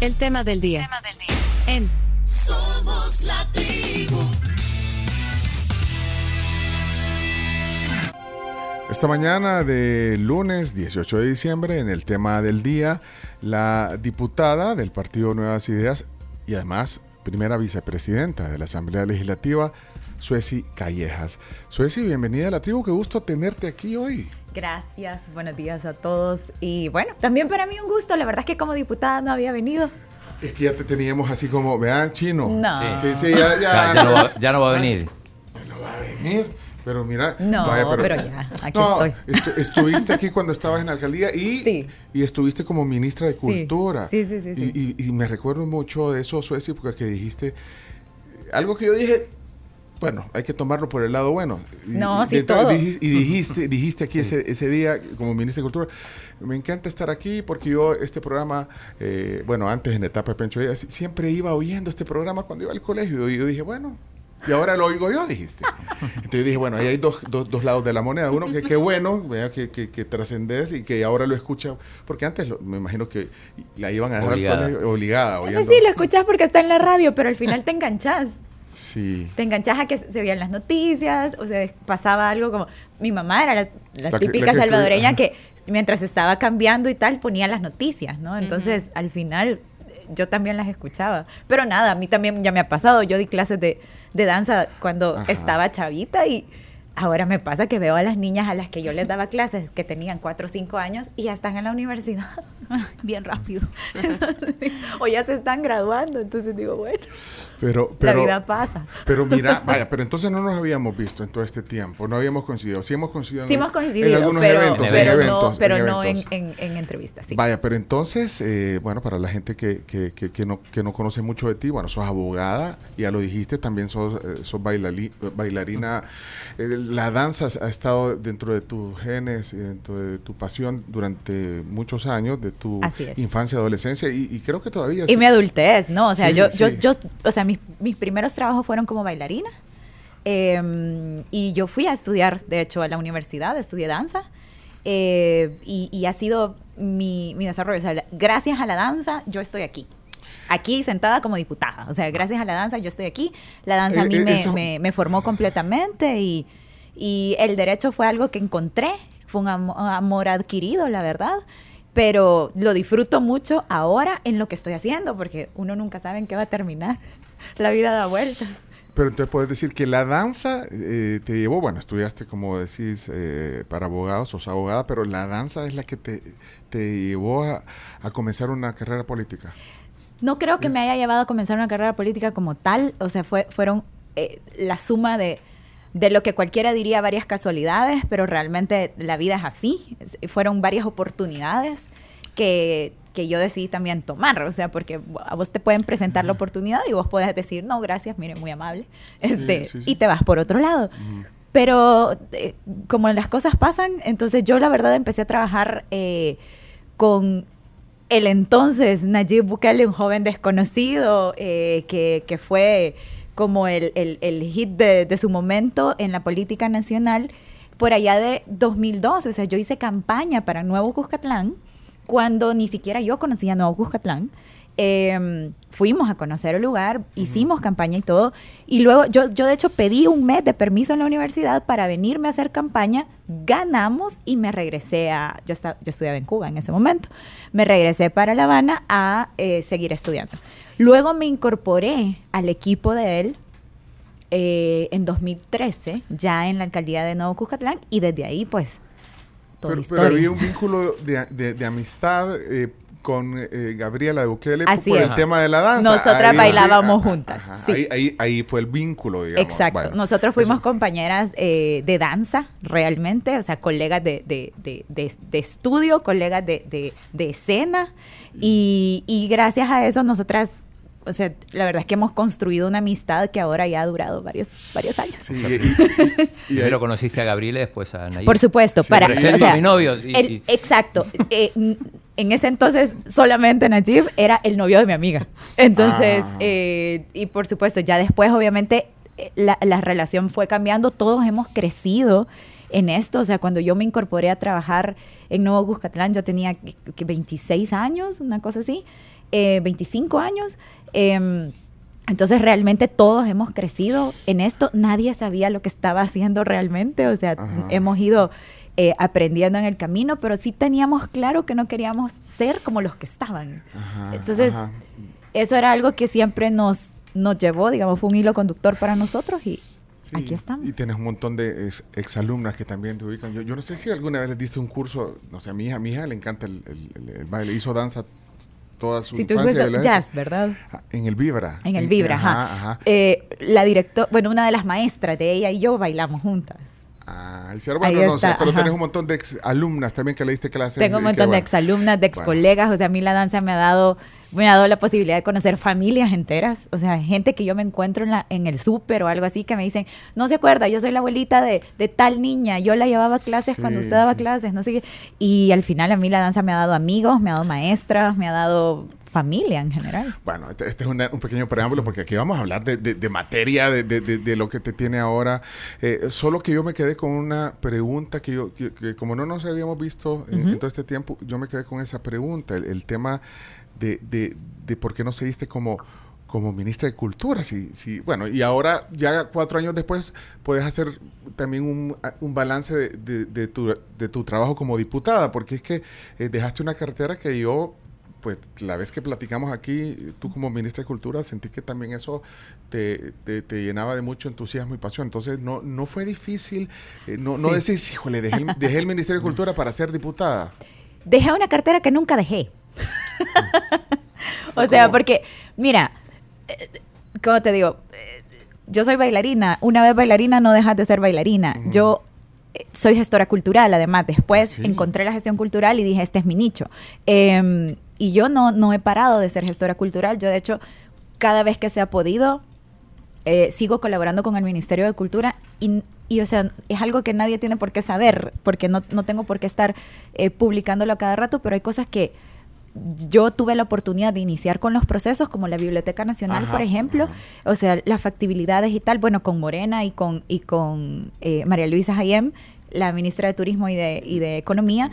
El tema del día. Tema del día. En Somos la tribu. Esta mañana de lunes 18 de diciembre, en el tema del día, la diputada del Partido Nuevas Ideas y además primera vicepresidenta de la Asamblea Legislativa, Sueci Callejas. Sueci, bienvenida a la tribu, qué gusto tenerte aquí hoy. Gracias, buenos días a todos. Y bueno, también para mí un gusto, la verdad es que como diputada no había venido. Es que ya te teníamos así como, vean, chino. No. Sí, sí, ya, O ya. sea, ya, no va, ya no va a venir. No va a venir. Pero mira, No, vaya, pero ya, aquí No, estoy. estu- estuviste aquí cuando estabas en la alcaldía y, Sí. y estuviste como ministra de Cultura. sí, sí, sí, sí. Y, y- y me recuerdo mucho de eso, Sueci, porque que dijiste algo que yo dije, bueno, hay que tomarlo por el lado bueno. Y- No, y, sí, todo. y dijiste, dijiste aquí ese, ese día como ministra de Cultura, me encanta estar aquí porque yo este programa, eh, bueno, antes en etapa de Pencho Díaz, siempre iba oyendo este programa cuando iba al colegio y yo dije, bueno, y ahora lo oigo yo, dijiste. Entonces yo dije, bueno, ahí hay dos, dos, dos lados de la moneda. Uno, que qué bueno, vea, que, que, que trascendes y que ahora lo escucha. Porque antes lo- me imagino que la iban a dejar Obligada. al colegio obligada. Pues Oyendo. sí, lo escuchas porque está en la radio, pero al final te enganchas. Sí. Te enganchas a que se veían las noticias, o sea, pasaba algo como... Mi mamá era la, la La que- típica la que salvadoreña que mientras estaba cambiando y tal, ponía las noticias, ¿no? Entonces, al final, yo también las escuchaba. Pero nada, a mí también ya me ha pasado. Yo di clases de, de danza cuando Ajá. estaba chavita y ahora me pasa que veo a las niñas a las que yo les daba clases que tenían 4 o 5 años y ya están en la universidad bien rápido. Entonces, o ya se están graduando. Entonces digo, bueno, Pero, pero, la vida pasa. Pero mira, vaya, pero entonces no nos habíamos visto en todo este tiempo, no habíamos coincidido. Sí hemos coincidido, Sí en, hemos en coincidido, algunos pero, eventos, en pero eventos, no, pero en no en, eventos. en, en entrevistas. Sí. Vaya, pero entonces, eh, bueno, para la gente que, que, que, que no, que no conoce mucho de ti, bueno, sos abogada, ya lo dijiste, también sos, eh, sos bailali- bailarina. Eh, la danza ha estado dentro de tus genes, y dentro de tu pasión durante muchos años, de tu infancia, adolescencia, y, y creo que todavía... Y sí. mi adultez, ¿no? O sea, Sí, yo, yo, yo, o sea, mis, mis primeros trabajos fueron como bailarina. eh, y yo fui a estudiar, de hecho, a la universidad, estudié danza. eh, y, y ha sido mi, mi desarrollo. O sea, gracias a la danza, yo estoy aquí. Aquí sentada como diputada. O sea, gracias a la danza, yo estoy aquí. La danza a Eh, mí eh, me, me- me formó completamente y, y el derecho fue algo que encontré. Fue un amo- amor adquirido, la verdad. Pero lo disfruto mucho ahora en lo que estoy haciendo, porque uno nunca sabe en qué va a terminar. La vida da vueltas. Pero entonces puedes decir que la danza eh, te llevó, bueno, estudiaste como decís eh, para abogados, sos abogada, pero la danza es la que te, te llevó a, a comenzar una carrera política. No creo que me haya llevado a comenzar una carrera política como tal. O sea, fue, fueron eh, la suma de, de lo que cualquiera diría varias casualidades, pero realmente la vida es así. Fueron varias oportunidades que, que yo decidí también tomar. O sea, porque a vos te pueden presentar la oportunidad y vos puedes decir, no, gracias, mire, muy amable. Sí, este, sí, sí. Y te vas por otro lado. Pero eh, como las cosas pasan, entonces yo la verdad empecé a trabajar eh, con el entonces Nayib Bukele, un joven desconocido, eh, que, que fue como el, el- el hit de, de su momento en la política nacional, por allá de 2012. O sea, yo hice campaña para Nuevo Cuscatlán cuando ni siquiera yo conocía Nuevo Cuscatlán. Eh, fuimos a conocer el lugar, hicimos campaña y todo. Y luego yo, yo de hecho pedí un mes de permiso en la universidad para venirme a hacer campaña. Ganamos y me regresé a... Yo, esta- yo estudiaba en Cuba en ese momento. Me regresé para La Habana a eh, seguir estudiando. Luego me incorporé al equipo de él eh, en 2013, ya en la alcaldía de Nuevo Cuscatlán. Y desde ahí, pues, toda Pero, la pero historia. había un vínculo de, de- de amistad eh, con eh, Gabriela de Bukele Así por es. el tema de la danza. Nosotras Ahí- bailábamos juntas, ajá, sí. Ahí, ahí, ahí fue el vínculo, digamos. Exacto. Bueno, Nosotros fuimos eso- compañeras eh, de danza, realmente, o sea, colegas de, de- de- de- de estudio, colegas de, de- de escena, y, y gracias a eso nosotras, o sea, la verdad es que hemos construido una amistad que ahora ya ha durado varios, varios años. Sí, y- y- y- Primero conociste a Gabriela y después a Nayib. Por supuesto, Sí, para o sea, a mi novio. y- el- y- exacto. Eh, en ese entonces solamente Najib era el novio de mi amiga. Entonces, Ah. eh, y por supuesto, ya después obviamente eh, la, la relación fue cambiando, todos hemos crecido en esto. O sea, cuando yo me incorporé a trabajar en Nuevo Cuscatlán, yo tenía que- que 26 años, una cosa así, eh, 25 años. Em, entonces realmente todos hemos crecido en esto. Nadie sabía lo que estaba haciendo realmente. O sea, Ajá. hemos ido eh, aprendiendo en el camino, pero sí teníamos claro que no queríamos ser como los que estaban. Ajá, Entonces, ajá. eso era algo que siempre nos, nos llevó, digamos, fue un hilo conductor para nosotros y Sí, aquí estamos. Y tienes un montón de ex- exalumnas que también te ubican. Yo, yo no sé si alguna vez les diste un curso, no sé, a mi hija, a mi hija le encanta el, el- el- el baile, hizo danza toda su tú infancia. la- jazz, ¿verdad? Ah, En el Vibra. En el Vibra, ajá. ajá. Eh, la directora, bueno, una de las maestras de ella y yo bailamos juntas. Ah, bueno, Ahí no está, pero ajá. tenés un montón de alumnas también que le diste clases. Tengo un montón que, de bueno. exalumnas, de Bueno. excolegas, o sea, a mí la danza me ha dado me ha dado la posibilidad de conocer familias enteras, o sea, gente que yo me encuentro en, la, en el súper o algo así que me dicen, no se acuerda, yo soy la abuelita de, de tal niña, yo la llevaba a clases Sí, cuando usted daba sí. clases, no sé qué. Y al final a mí la danza me ha dado amigos, me ha dado maestras, me ha dado familia en general. Bueno, este, este es una- un pequeño preámbulo porque aquí vamos a hablar de, de- de materia, de, de- de- de lo que te tiene ahora. Eh, solo que yo me quedé con una pregunta que yo, que, que como no nos habíamos visto en, en todo este tiempo, yo me quedé con esa pregunta, el, el tema de, de- de por qué no seguiste como como ministra de Cultura, sí, sí, bueno, y ahora ya cuatro años después puedes hacer también un, un balance de, de- de tu, de tu trabajo como diputada, porque es que eh, dejaste una cartera que yo pues la vez que platicamos aquí, tú como ministra de Cultura, sentí que también eso te, te- te llenaba de mucho entusiasmo y pasión. Entonces, no, no fue difícil, eh, no, no decís, híjole, dejé, el- dejé el Ministerio de Cultura para ser diputada. Dejé una cartera que nunca dejé. o sea, ¿Cómo? porque, mira, eh, ¿cómo te digo? Eh, Yo soy bailarina. Una vez bailarina no dejas de ser bailarina. Yo eh, soy gestora cultural, además. Después Sí. encontré la gestión cultural y dije, este es mi nicho. Em, y yo no, no he parado de ser gestora cultural. Yo, de hecho, cada vez que se ha podido, eh, sigo colaborando con el Ministerio de Cultura y, y, o sea, es algo que nadie tiene por qué saber, porque no, no tengo por qué estar eh, publicándolo a cada rato, pero hay cosas que yo tuve la oportunidad de iniciar con los procesos, como la Biblioteca Nacional, Ajá, por ejemplo, ajá. o sea, las factibilidades y tal, bueno, con Morena y con, y con eh, María Luisa Hayem, la ministra de Turismo y de, y de Economía,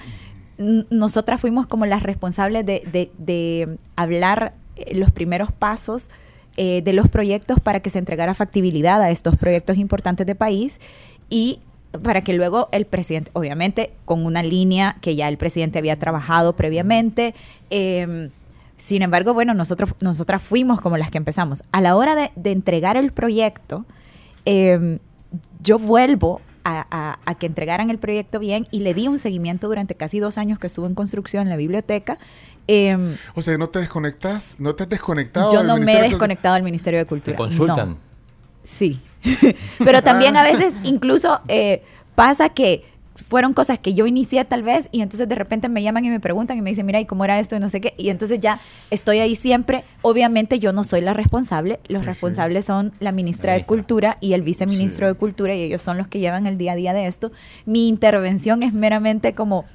nosotras fuimos como las responsables de, de- de hablar eh, los primeros pasos eh, de los proyectos para que se entregara factibilidad a estos proyectos importantes de país y para que luego el presidente, obviamente con una línea que ya el presidente había trabajado previamente, eh, sin embargo, bueno, nosotros, nosotras fuimos como las que empezamos. A la hora de, de entregar el proyecto, eh, yo vuelvo a, a- a que entregaran el proyecto bien y le di un seguimiento durante casi dos años que estuvo en construcción en la biblioteca. Eh, O sea, no te desconectas, no te has desconectado. yo del no me he desconectado del Ministerio de ¿Te Cultura. consultan? No. Sí. Pero también a veces incluso eh, pasa que fueron cosas que yo inicié tal vez y entonces de repente me llaman y me preguntan y me dicen, mira, ¿y cómo era esto? Y no sé qué. Y entonces ya estoy ahí siempre. Obviamente yo no soy la responsable. Los Sí, responsables son la ministra La de. Cultura y el viceministro Sí. de Cultura y ellos son los que llevan el día a día de esto. Mi intervención es meramente como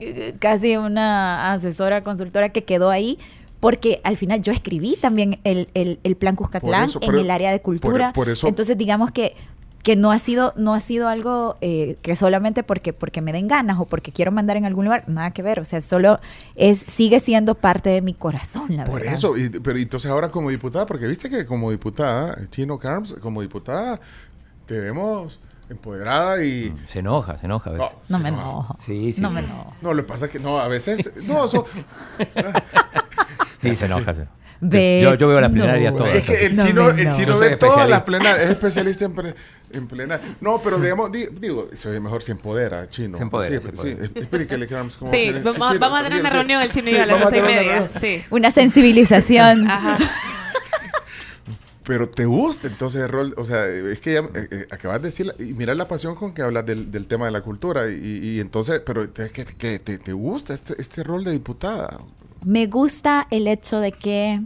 eh, casi una asesora, consultora que quedó ahí. Porque al final yo escribí también el, el- el plan Cuscatlán eso, en por- el área de por- cultura. por eso- Entonces digamos que, que no ha sido, no ha sido algo eh, que solamente porque, porque me den ganas o porque quiero mandar en algún lugar, nada que ver. O sea, solo es, sigue siendo parte de mi corazón, la Por verdad. eso, y- pero entonces ahora como diputada, porque viste que como diputada, Chino Carms, como diputada, te vemos empoderada y... Se enoja, se enoja a veces. No, me no. enojo. Sí, sí. No me enojo. No, lo que pasa es que no, a veces, no, eso, Sí, se enoja. Ve- yo, yo veo las no. plenarias todas. es que el No, chino, no, el no. chino ve todas las plenarias, es especialista en, pre- en plenaria. No, pero digamos, di- digo, se ve mejor se empodera, chino. Se empodera, Sí, se empodera. sí, explíquele, Carms, cómo Sí, tiene- vamos, Chino, vamos a tener una sí, reunión el chino y sí, yo a las doce y media. Sí. Una sensibilización. Ajá. Pero te gusta entonces el rol, o sea, es que ya, eh, eh, acabas de decir, y mira la pasión con que hablas del, del tema de la cultura, y, y entonces, pero es que, que te, te gusta este, este rol de diputada. Me gusta el hecho de que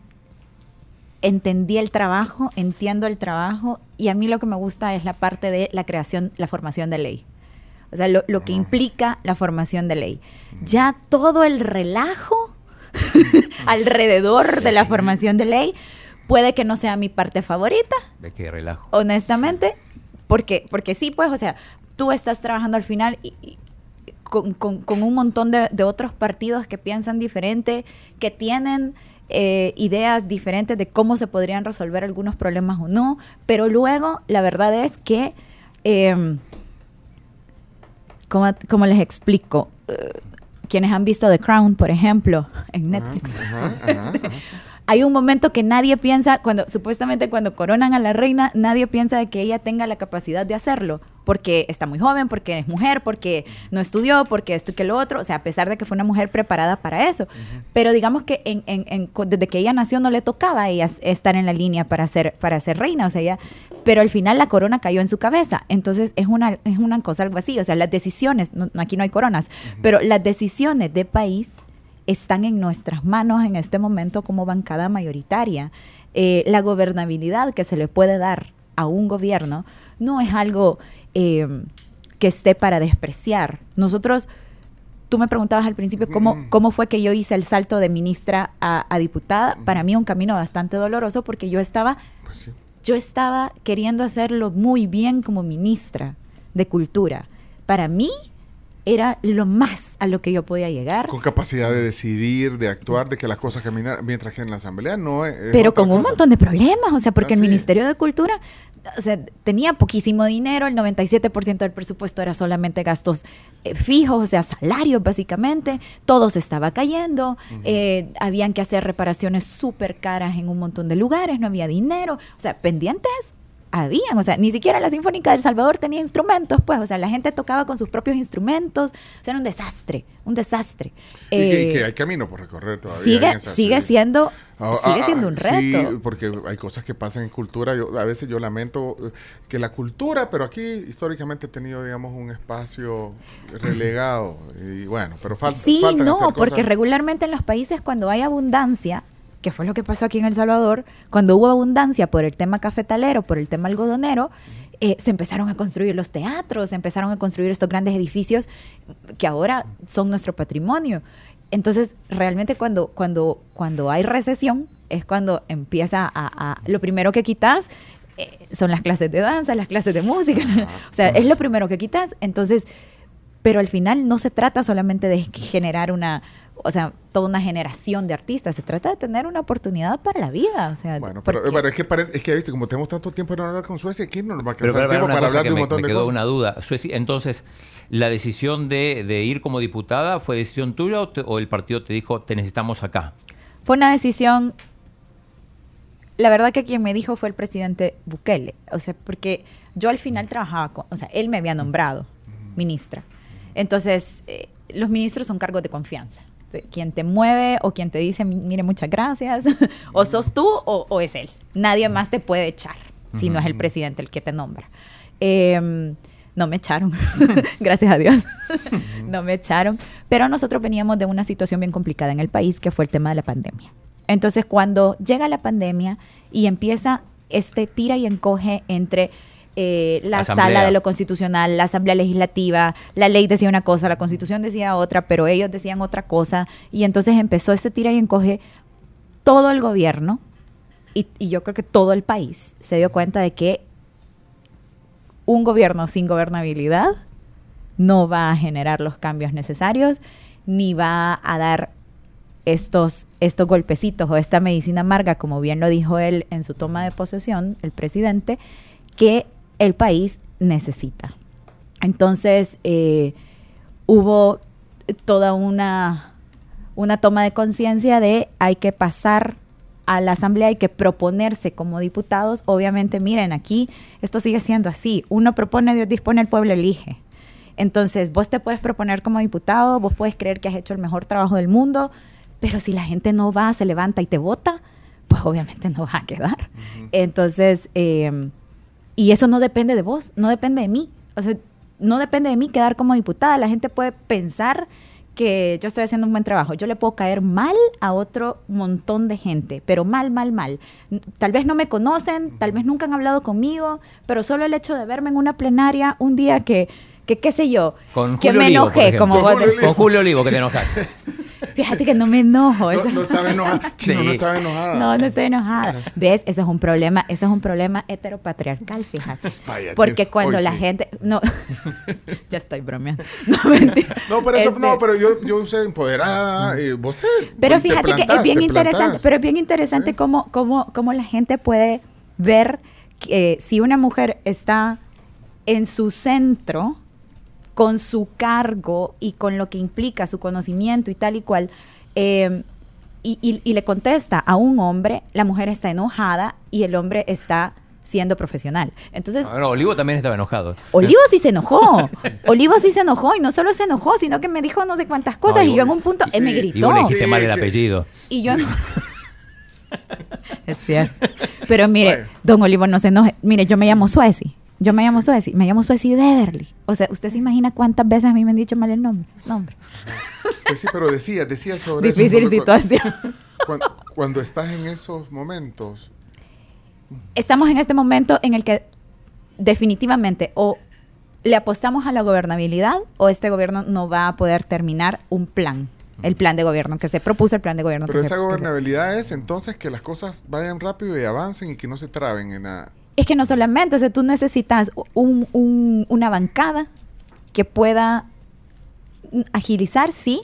entendí el trabajo, entiendo el trabajo y a mí lo que me gusta es la parte de la creación, la formación de ley. O sea, lo, lo que implica la formación de ley. Ya todo el relajo alrededor de la formación de ley puede que no sea mi parte favorita, De qué relajo. honestamente, porque, porque sí, pues, o sea, tú estás trabajando al final y- y con, con- con un montón de, de otros partidos que piensan diferente, que tienen eh, ideas diferentes de cómo se podrían resolver algunos problemas o no, pero luego la verdad es que, eh, como, como les explico, Eh, quienes han visto The Crown, por ejemplo, en Netflix, ajá. hay un momento que nadie piensa, cuando supuestamente cuando coronan a la reina, nadie piensa de que ella tenga la capacidad de hacerlo, porque está muy joven, porque es mujer, porque no estudió, porque esto y que lo otro, o sea, a pesar de que fue una mujer preparada para eso. Pero digamos que en- en- en- co- desde que ella nació no le tocaba a ella estar en la línea para ser, para ser reina, o sea, ella, pero al final la corona cayó en su cabeza, entonces es una, es una cosa algo así, o sea, las decisiones, no- aquí no hay coronas, pero las decisiones de país están en nuestras manos en este momento como bancada mayoritaria. Eh, la gobernabilidad que se le puede dar a un gobierno no es algo eh, que esté para despreciar. Nosotros, tú me preguntabas al principio cómo, cómo fue que yo hice el salto de ministra a, a diputada. Para mí un camino bastante doloroso porque yo estaba Pues sí. yo estaba queriendo hacerlo muy bien como ministra de Cultura. Para mí era lo más a lo que yo podía llegar, Con capacidad de decidir, de actuar, de que las cosas caminaran, mientras que en la asamblea no es. es pero con un montón de problemas, o sea, porque Ah, el sí. Ministerio de Cultura o sea, tenía poquísimo dinero, el 97% del presupuesto era solamente gastos eh, fijos, o sea, salarios básicamente, todo se estaba cayendo, eh, habían que hacer reparaciones súper caras en un montón de lugares, no había dinero, o sea, pendientes habían, o sea, ni siquiera la Sinfónica del Salvador tenía instrumentos, pues, o sea, la gente tocaba con sus propios instrumentos, o sea, era un desastre, un desastre. Y, que, y Eh, que hay camino por recorrer todavía. sigue, en esa- sigue sí. siendo, Ah, sigue ah, siendo un ah, reto. Sí, porque hay cosas que pasan en cultura. Yo, a veces yo lamento eh, que la cultura, pero aquí históricamente ha tenido, digamos, un espacio relegado. Y bueno, pero falta. Sí, faltan no, hacer porque cosas. regularmente en los países cuando hay abundancia, que fue lo que pasó aquí en El Salvador, cuando hubo abundancia por el tema cafetalero, por el tema algodonero, eh, se empezaron a construir los teatros, se empezaron a construir estos grandes edificios que ahora son nuestro patrimonio. Entonces, realmente cuando, cuando, cuando hay recesión, es cuando empieza a... a- lo primero que quitas eh, son las clases de danza, las clases de música. o sea, es lo primero que quitas. Entonces, pero al final no se trata solamente de generar una, o sea, toda una generación de artistas, se trata de tener una oportunidad para la vida, o sea, Bueno, pero, es, que pare- es que, viste, como tenemos tanto tiempo de no hablar con Suecia, aquí no nos va a quedar pero, tiempo una para cosa hablar de un me, montón me de quedó cosas. una duda. Suecia, entonces, ¿la decisión de, de ir como diputada fue decisión tuya o, te- o el partido te dijo, te necesitamos acá? fue una decisión, la verdad que quien me dijo fue el presidente Bukele, o sea, porque yo al final trabajaba con, o sea, él me había nombrado ministra, entonces eh, los ministros son cargos de confianza. Entonces, Quien te mueve o quien te dice, "Mi- mire, muchas gracias, o sos tú o, o es él. Nadie más te puede echar si no es el presidente el que te nombra. Em, no me echaron, gracias a Dios. no me echaron. Pero nosotros veníamos de una situación bien complicada en el país, que fue el tema de la pandemia. Entonces, cuando llega la pandemia y empieza este tira y encoge entre eh, la Asamblea. sala de lo constitucional, la asamblea legislativa, la ley decía una cosa, la constitución decía otra, pero ellos decían otra cosa, y entonces empezó este tira y encoge todo el gobierno, y, y yo creo que todo el país se dio cuenta de que un gobierno sin gobernabilidad no va a generar los cambios necesarios ni va a dar estos, estos golpecitos o esta medicina amarga, como bien lo dijo él en su toma de posesión, el presidente, que el país necesita. Entonces, eh, hubo toda una, una toma de conciencia de hay que pasar a la asamblea, hay que proponerse como diputados. Obviamente, miren, aquí esto sigue siendo así. Uno propone, Dios dispone, el pueblo elige. Entonces, vos te puedes proponer como diputado, vos puedes creer que has hecho el mejor trabajo del mundo, pero si la gente no va, se levanta y te vota, pues obviamente no vas a quedar. Entonces, eh, y eso no depende de vos, no depende de mí. O sea, no depende de mí quedar como diputada. La gente puede pensar que yo estoy haciendo un buen trabajo. Yo le puedo caer mal a otro montón de gente, pero mal, mal, mal. Tal vez no me conocen, tal vez nunca han hablado conmigo, pero solo el hecho de verme en una plenaria un día que, que qué sé yo, Con que Julio me enojé, como vos decís. Con Julio Olivo, que te enojaste. Fíjate que no me enojo. No, no estaba enojada. Chino, Sí. no estaba enojada. No, no estoy enojada. ¿Ves? Eso es un problema, eso es un problema heteropatriarcal, fíjate. Vaya, Porque cuando la sí. gente. No, ya estoy bromeando. No, mentira. No, pero eso, Este, no, pero yo, yo usé empoderada. y vos te, Pero te fíjate que plantás, es bien te interesante, pero es bien interesante cómo, cómo, cómo la gente puede ver que si una mujer está en su centro, con su cargo y con lo que implica su conocimiento y tal y cual, eh, y, y- y le contesta a un hombre, la mujer está enojada y el hombre está siendo profesional. Entonces, Ah, no, Olivo también estaba enojado. Olivo sí se enojó. Olivo sí se enojó y no solo se enojó, sino que me dijo no sé cuántas cosas No, y y yo en un punto, él me sí, Y gritó. vos le dijiste Sí, mal el apellido. Y yo no. es cierto. Pero mire, Bueno. don Olivo, no se enoje. Mire, yo me llamo Suezi. Yo me llamo Suezi. Me llamo Suezi Beverly. O sea, ¿usted se imagina cuántas veces a mí me han dicho mal el nombre? Nombre. Pues sí, pero decía, decía sobre eso, Difícil sobre cu- situación. Cuando, cuando estás en esos momentos, Estamos en este momento en el que definitivamente o le apostamos a la gobernabilidad o este gobierno no va a poder terminar un plan. El plan de gobierno que se propuso, el plan de gobierno pero que esa se- que se gobernabilidad es entonces que las cosas vayan rápido y avancen y que no se traben en la... Es que no solamente, o sea, tú necesitas un- un- una bancada que pueda agilizar, sí.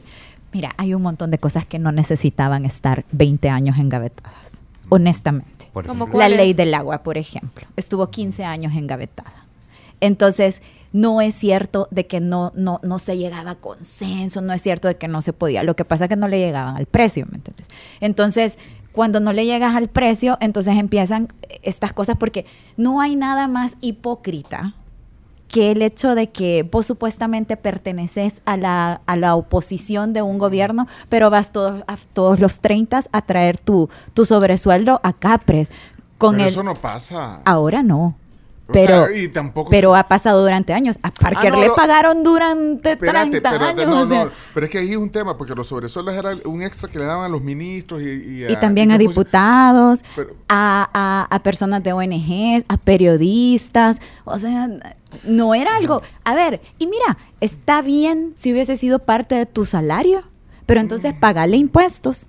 Mira, hay un montón de cosas que no necesitaban estar 20 años engavetadas, honestamente. La ley del agua, por ejemplo, estuvo 15 años engavetada. Entonces, no es cierto de que no, no, no se llegaba a consenso, no es cierto de que no se podía. Lo que pasa es que no le llegaban al precio, ¿me entiendes? Entonces, cuando no le llegas al precio, entonces empiezan estas cosas porque no hay nada más hipócrita que el hecho de que vos supuestamente perteneces a la, a la oposición de un gobierno, pero vas todos, a todos los 30 a traer tu, tu sobresueldo a Capres. Con pero el, eso no pasa. Ahora no. O Pero, sea, y tampoco pero se- ha pasado durante años. A Parker Ah, no, le pagaron durante Espérate, 30 pero, años. no, o sea. no, pero es que ahí es un tema, porque los sobresueldos era un extra que le daban a los ministros y, y, y también a diputados, Pero- a, a- a personas de ONGs, a periodistas. O sea, no era algo. A ver, y mira, está bien si hubiese sido parte de tu salario, pero entonces Mm. pagale impuestos.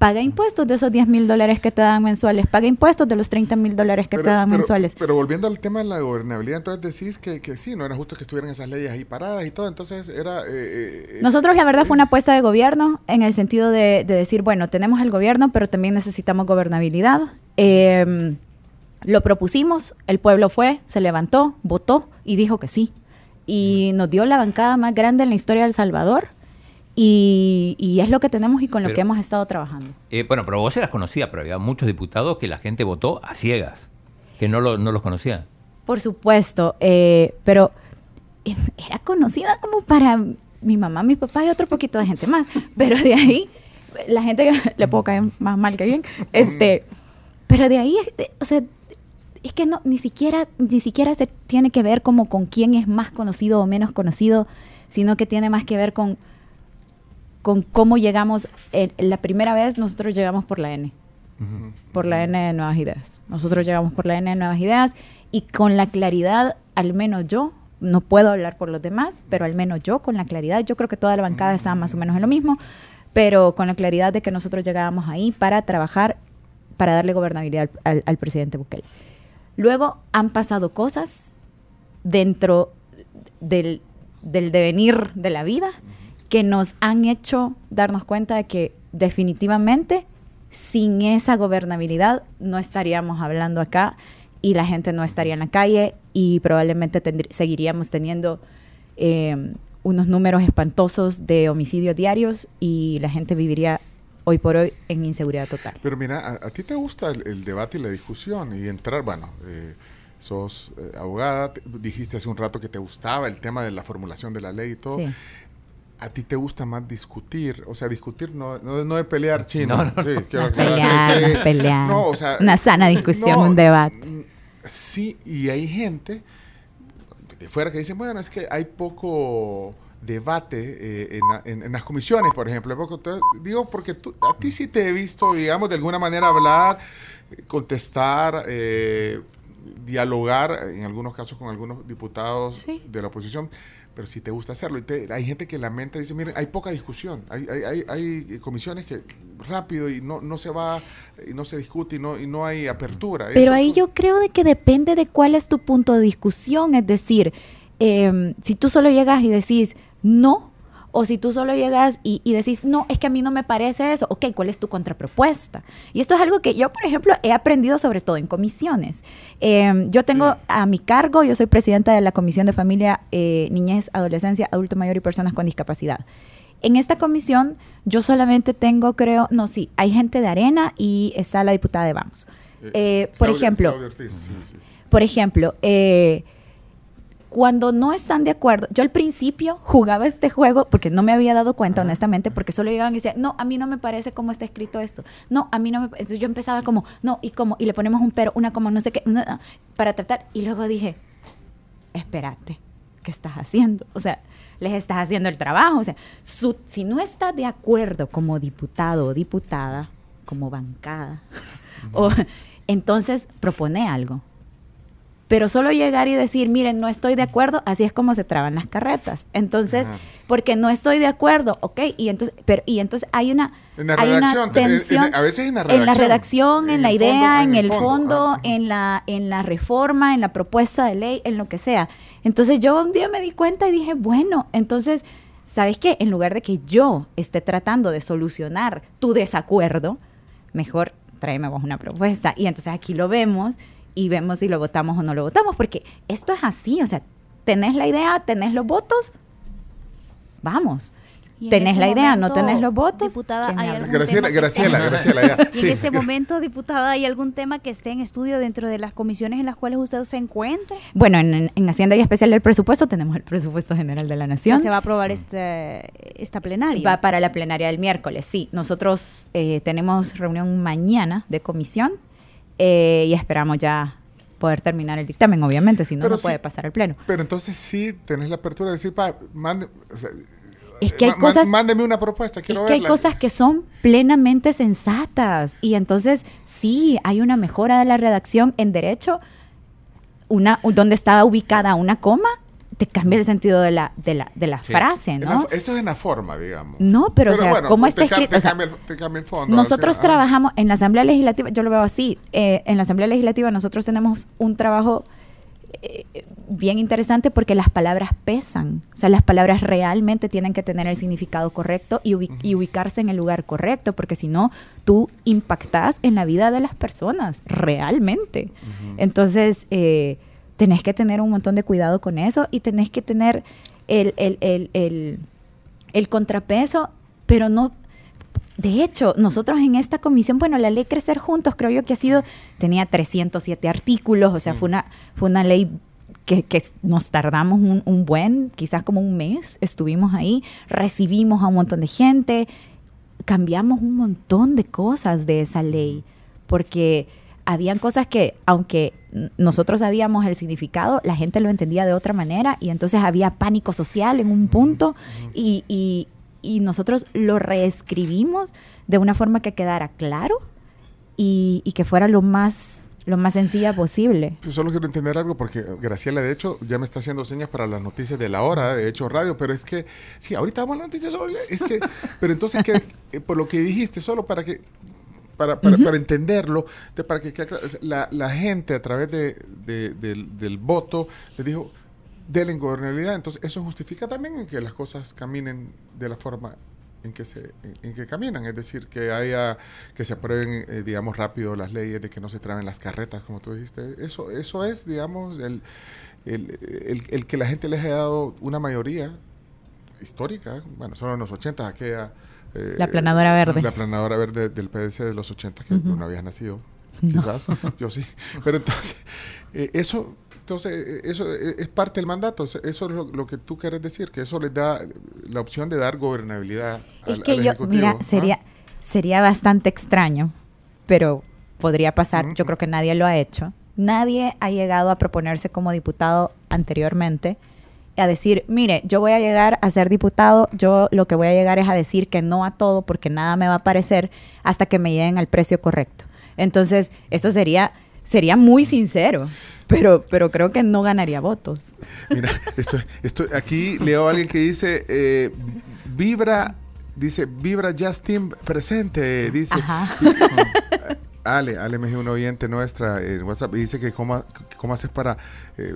Paga impuestos de esos 10 mil dólares que te dan mensuales. Paga impuestos de los 30 mil dólares que te dan pero, mensuales. pero volviendo al tema de la gobernabilidad, entonces decís que, que sí, no era justo que estuvieran esas leyes ahí paradas y todo, entonces era... eh, eh, eh, Nosotros la verdad fue una apuesta de gobierno en el sentido de, de decir, bueno, tenemos el gobierno, pero también necesitamos gobernabilidad. Eh, lo propusimos, el pueblo fue, se levantó, votó y dijo que sí. Y nos dio la bancada más grande en la historia de El Salvador. Y, y es lo que tenemos y con lo que hemos estado trabajando. Eh, bueno, pero vos eras conocida, pero había muchos diputados que la gente votó a ciegas, que no, lo- no los conocían. Por supuesto, eh, pero eh, era conocida como para mi mamá, mi papá y otro poquito de gente más. Pero de ahí, la gente que le puedo caer más mal que bien. Este, pero de ahí, eh, o sea, es que no, ni siquiera, ni siquiera se tiene que ver como con quién es más conocido o menos conocido, sino que tiene más que ver con, con cómo llegamos. eh, la primera vez nosotros llegamos por la N por la N de Nuevas Ideas. Nosotros llegamos por la N de Nuevas Ideas y con la claridad, al menos yo, no puedo hablar por los demás, pero al menos yo con la claridad, yo creo que toda la bancada estaba más o menos en lo mismo, pero con la claridad de que nosotros llegábamos ahí para trabajar, para darle gobernabilidad al, al- al presidente Bukele. Luego han pasado cosas dentro del, del devenir de la vida que nos han hecho darnos cuenta de que definitivamente sin esa gobernabilidad no estaríamos hablando acá y la gente no estaría en la calle y probablemente seguiríamos teniendo eh, unos números espantosos de homicidios diarios y la gente viviría hoy por hoy en inseguridad total. Pero mira, a, a ti te gusta el, el debate y la discusión y entrar, bueno, eh, sos eh, abogada, te- dijiste hace un rato que te gustaba el tema de la formulación de la ley y todo. Sí. A ti te gusta más discutir, o sea, discutir no, no, no de pelear chino. No, no, Sí, quiero No pelear, sí, sí. no pelear. No, o sea, Una sana discusión, no, un debate. mm, Sí, y hay gente de fuera que dicen, bueno, es que hay poco debate eh, en, la- en- en las comisiones, por ejemplo. Hay poco- te- digo, porque tú- a ti sí te he visto, digamos, de alguna manera hablar, contestar, eh, dialogar, en algunos casos con algunos diputados Sí. de la oposición. Pero si te gusta hacerlo. Y te- hay gente que lamenta y dice, miren, hay poca discusión. Hay, hay, hay, hay comisiones que rápido y no, no se va, y no se discute y no, y no hay apertura. Pero Eso ahí tú- yo creo de que depende de cuál es tu punto de discusión. Es decir, em, si tú solo llegas y decís no, o si tú solo llegas y, y decís no, es que a mí no me parece eso. Ok, ¿cuál es tu contrapropuesta? Y esto es algo que yo, por ejemplo, he aprendido sobre todo en comisiones. Em, yo tengo Sí. a mi cargo, yo soy presidenta de la Comisión de Familia, eh, Niñez, Adolescencia, Adulto Mayor y Personas con Discapacidad. En esta comisión yo solamente tengo, creo, no, sí, hay gente de Arena y está la diputada de Vamos. Eh, por Claudia- ejemplo, Claudia Ortiz, sí, sí. por ejemplo, eh, cuando no están de acuerdo, yo al principio jugaba este juego porque no me había dado cuenta, honestamente, porque solo llegaban y decían, no, a mí no me parece cómo está escrito esto. No, a mí no me. Entonces yo empezaba como, no, y como, y le ponemos un pero, una como, no sé qué, no, no, para tratar. Y luego dije, espérate, ¿qué estás haciendo? O sea, les estás haciendo el trabajo. O sea, su- si no estás de acuerdo como diputado o diputada, como bancada, o, entonces propone algo. Pero solo llegar y decir, miren, no estoy de acuerdo, así es como se traban las carretas. Entonces, Ajá. porque no estoy de acuerdo, ok, y entonces, pero, y entonces hay una, En la hay una redacción, te- en- tensión. en- a veces en la En la redacción, redacción, en, la idea, fondo, en, el el fondo, fondo, ah, en la, en la reforma, en la propuesta de ley, en lo que sea. Entonces yo un día me di cuenta y dije, bueno, entonces, ¿sabes qué? En lugar de que yo esté tratando de solucionar tu desacuerdo, mejor tráeme vos una propuesta. Y entonces aquí lo vemos y vemos si lo votamos o no lo votamos, porque esto es así, o sea, tenés la idea, tenés los votos, vamos. Y en Tenés este la idea, no momento, tenés los votos. diputada, ¿quién me ¿hay algún Graciela, tema que Graciela, esté- Graciela, ya. Y Sí. en este momento, diputada, ¿hay algún tema que esté en estudio dentro de las comisiones en las cuales usted se encuentra? Bueno, en, en Hacienda y Especial del Presupuesto tenemos el Presupuesto General de la Nación. se va a aprobar este, esta plenaria. Va para la plenaria del miércoles, sí. Nosotros eh, tenemos reunión mañana de comisión eh, y esperamos ya poder terminar el dictamen, obviamente, si no, no sí- puede pasar el pleno. Pero entonces sí tenés la apertura de decir, pa, mande, o sea, Es que hay ma- cosas... mándeme una propuesta, Es quiero que hay cosas que son plenamente sensatas y entonces sí, hay una mejora de la redacción en derecho, una donde está ubicada una coma, te cambia el sentido de la, de la, de la Sí. frase, la ¿no? fo- eso es en la forma, digamos. No, pero, o sea, ¿cómo está escrito? O sea. Nosotros trabajamos en la Asamblea Legislativa, yo lo veo así, eh, en la Asamblea Legislativa nosotros tenemos un trabajo eh, bien interesante porque las palabras pesan, o sea, las palabras realmente tienen que tener el significado correcto y, ubi- y ubicarse en el lugar correcto, porque si no, tú impactas en la vida de las personas, realmente. Entonces, eh, tenés que tener un montón de cuidado con eso y tenés que tener el, el, el, el, contrapeso, pero no de hecho, nosotros en esta comisión, bueno, la ley Crecer Juntos creo yo que ha sido, tenía 307 artículos, o sea, fue, una, fue una ley que, que nos tardamos un, un buen, quizás como un mes, estuvimos ahí, recibimos a un montón de gente, cambiamos un montón de cosas de esa ley, porque habían cosas que, aunque nosotros sabíamos el significado, la gente lo entendía de otra manera y entonces había pánico social en un punto y, y- y nosotros lo reescribimos de una forma que quedara claro y, y que fuera lo más, lo más sencilla posible. Pues solo quiero entender algo porque Graciela, de hecho, ya me está haciendo señas para las noticias de la hora, de hecho radio, pero es que, sí, ahorita vamos a las noticias sobre, es que, pero entonces que, eh, por lo que dijiste, solo para que, para, para, para entenderlo, de- para que la, la gente a través de, de- del, del voto le dijo, denle gobernabilidad, entonces eso justifica también en que las cosas caminen de la forma en que se en, en que caminan, es decir, que haya que se aprueben eh, digamos rápido las leyes de que no se traben las carretas, como tú dijiste. Eso eso es, digamos, el, el, el- el que la gente les haya dado una mayoría histórica, bueno, solo en los 80 aquella eh, La planadora verde. La planadora verde del PDC de los 80 que no habías nacido, quizás, yo sí. Pero entonces eh, eso entonces, eh, eso es parte del mandato. Eso es lo, lo que tú quieres decir, que eso les da la opción de dar gobernabilidad al, Es que al yo, mira, ¿ah? sería, sería bastante extraño, pero podría pasar. Yo creo que nadie lo ha hecho. Nadie ha llegado a proponerse como diputado anteriormente a decir, mire, yo voy a llegar a ser diputado, yo lo que voy a llegar es a decir que no a todo porque nada me va a parecer hasta que me lleguen al precio correcto. Entonces, eso sería Sería muy sincero, pero, pero creo que no ganaría votos. Mira, esto, esto, aquí leo a alguien que dice, eh, vibra, dice, vibra Justin presente, dice. Ajá. Ale, Ale me dijo una oyente nuestra en WhatsApp y dice que cómo, cómo haces para eh,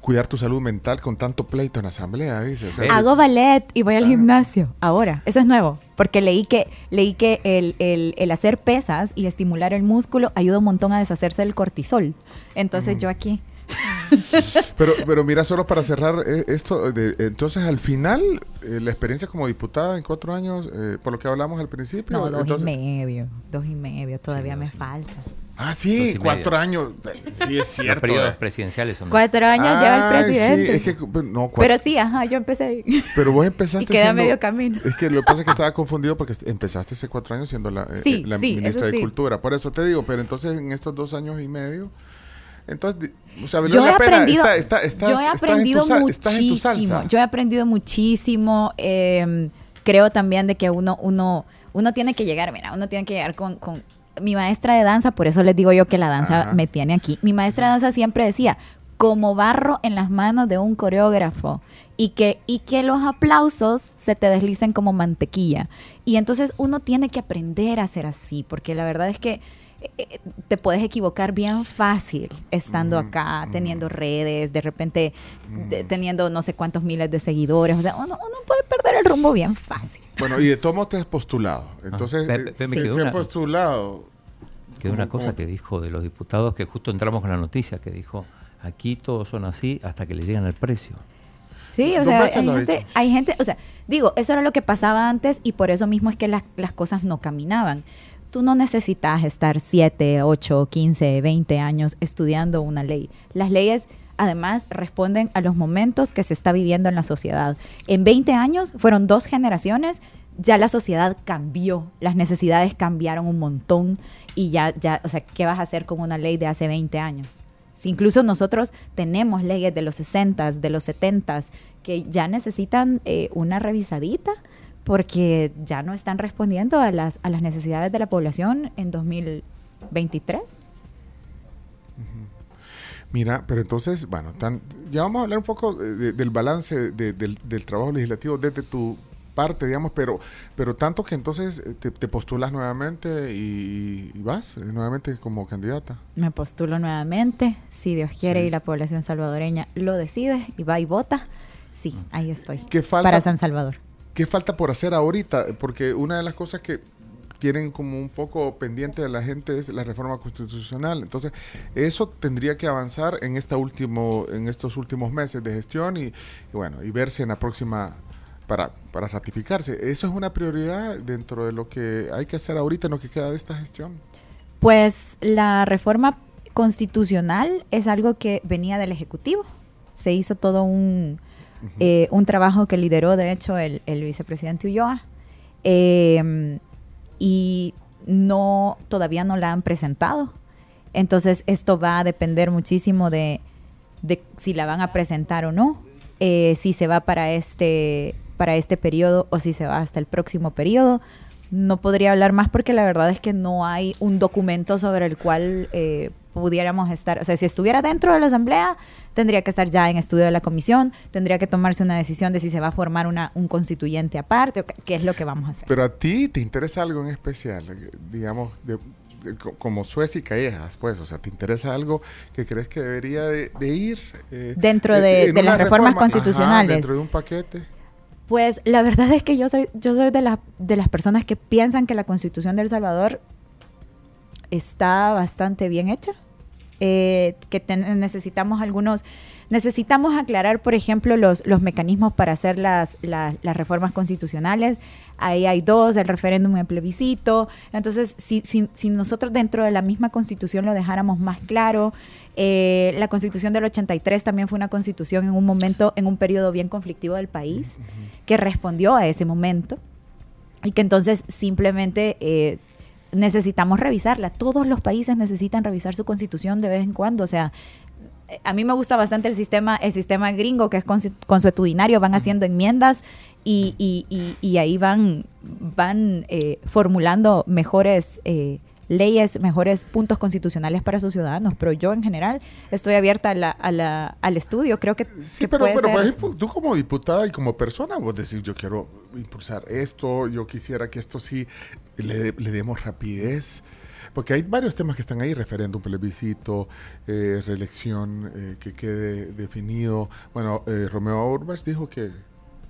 cuidar tu salud mental con tanto pleito en asamblea, dice. O sea, Hago ballet y voy al Ah. gimnasio. Ahora, eso es nuevo, porque leí que, leí que el, el- el hacer pesas y estimular el músculo ayuda un montón a deshacerse del cortisol. Entonces yo aquí... Pero, pero mira, solo para cerrar eh, esto, de- entonces al final, eh, la experiencia como diputada en cuatro años, eh, por lo que hablamos al principio. No, dos entonces, y medio, dos y medio, todavía me falta. Ah, sí, cuatro años. Sí, es Los cierto. periodos eh. presidenciales son... Cuatro años lleva el presidente. Sí, es que, no, cuatro- Pero sí, ajá, yo empecé ahí. pero vos empezaste Y queda siendo- medio camino. Es que lo que pasa es que estaba confundido porque empezaste hace cuatro años siendo la, eh, Sí, la sí, ministra eso de sí. Cultura. Por eso te digo, pero entonces en estos dos años y medio, entonces, o sea, Yo he pena. aprendido, Está- está- estás- yo he estás en tu aprendido sa- muchísimo. Estás. Yo he aprendido muchísimo. eh, creo también de que uno, uno, uno tiene que llegar, mira, uno tiene que llegar con, con mi maestra de danza, por eso les digo yo que la danza Ajá. me tiene aquí. Mi maestra de danza siempre decía, como barro en las manos de un coreógrafo. Y que, y que los aplausos se te deslicen como mantequilla. Y entonces uno tiene que aprender a ser así, porque la verdad es que te puedes equivocar bien fácil estando acá, teniendo redes, de repente de- teniendo no sé cuántos miles de seguidores. O sea, uno, uno puede perder el rumbo bien fácil. Bueno, y de todos te has postulado. Entonces, Pe- pe- eh, se, quedó se ha una- postulado. Que una ¿Cómo- cosa cómo? que dijo de los diputados, que justo entramos con la noticia, que dijo, aquí todos son así hasta que le llegan el precio. Sí, o sea, hay gente, hay gente, o sea, digo, eso era lo que pasaba antes y por eso mismo es que las, las cosas no caminaban. Tú no necesitas estar 7, 8, 15, 20 años estudiando una ley. Las leyes, además, responden a los momentos que se está viviendo en la sociedad. En 20 años, fueron dos generaciones, ya la sociedad cambió, las necesidades cambiaron un montón y ya, ya, o sea, ¿qué vas a hacer con una ley de hace 20 años? Si incluso nosotros tenemos leyes de los 60, de los 70 que ya necesitan eh, una revisadita porque ya no están respondiendo a las, a las necesidades de la población en 2023. Mira, pero entonces, bueno, tan- ya vamos a hablar un poco de- de- del balance de- del, del trabajo legislativo desde tu parte, digamos, pero, pero tanto que entonces eh, te, te postulas nuevamente y, y vas eh, nuevamente como candidata. Me postulo nuevamente, si Dios quiere Sí. y la población salvadoreña lo decide y va y vota. Sí, ahí estoy. ¿Qué falta? Para San Salvador. ¿Qué falta por hacer ahorita? Porque una de las cosas que tienen como un poco pendiente de la gente es la reforma constitucional. Entonces, eso tendría que avanzar en esta último, en estos últimos meses de gestión y, bueno, y verse en la próxima para, para ratificarse. Eso es una prioridad dentro de lo que hay que hacer ahorita en lo que queda de esta gestión. Pues la reforma constitucional es algo que venía del Ejecutivo. Se hizo todo un, eh, un trabajo que lideró, de hecho, el, el vicepresidente Ulloa. Eh, y no, todavía no la han presentado. Entonces, esto va a depender muchísimo de, de si la van a presentar o no, eh, si se va para este, para este periodo o si se va hasta el próximo periodo. No podría hablar más porque la verdad es que no hay un documento sobre el cual eh, pudiéramos estar. O sea, si estuviera dentro de la Asamblea, tendría que estar ya en estudio de la comisión, tendría que tomarse una decisión de si se va a formar una, un constituyente aparte o qué, es lo que vamos a hacer. Pero a ti te interesa algo en especial, digamos, de- de- co- como Suez y Callejas, pues, o sea, ¿te interesa algo que crees que debería de, de ir? eh, Dentro de- las reformas reforma? Ajá, constitucionales. dentro de un paquete. Pues la verdad es que yo soy, yo soy de, la- de las personas que piensan que la constitución de El Salvador está bastante bien hecha. Eh, que ten- necesitamos algunos, necesitamos aclarar, por ejemplo, los, los mecanismos para hacer las, la- las reformas constitucionales. Ahí hay dos, el referéndum y el plebiscito. Entonces, si, si, si nosotros dentro de la misma constitución lo dejáramos más claro, eh, la constitución del 83 también fue una constitución en un momento, en un periodo bien conflictivo del país, que respondió a ese momento y que entonces simplemente eh, necesitamos revisarla. Todos los países necesitan revisar su constitución de vez en cuando. O sea, a mí me gusta bastante el sistema, el sistema gringo que es consuetudinario, van haciendo enmiendas y, y- y- y ahí van, van eh, formulando mejores eh, leyes, mejores puntos constitucionales para sus ciudadanos. Pero yo en general estoy abierta a la, a la- al estudio. Creo que, Sí, que pero, puede pero ser- ejemplo, tú como diputada y como persona, vos decís, yo quiero impulsar esto, yo quisiera que esto sí le, le demos rapidez. Porque hay varios temas que están ahí, referéndum, plebiscito, eh, reelección, eh, que quede definido. Bueno, eh, Romeo Urbas dijo que,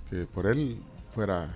que por él fuera...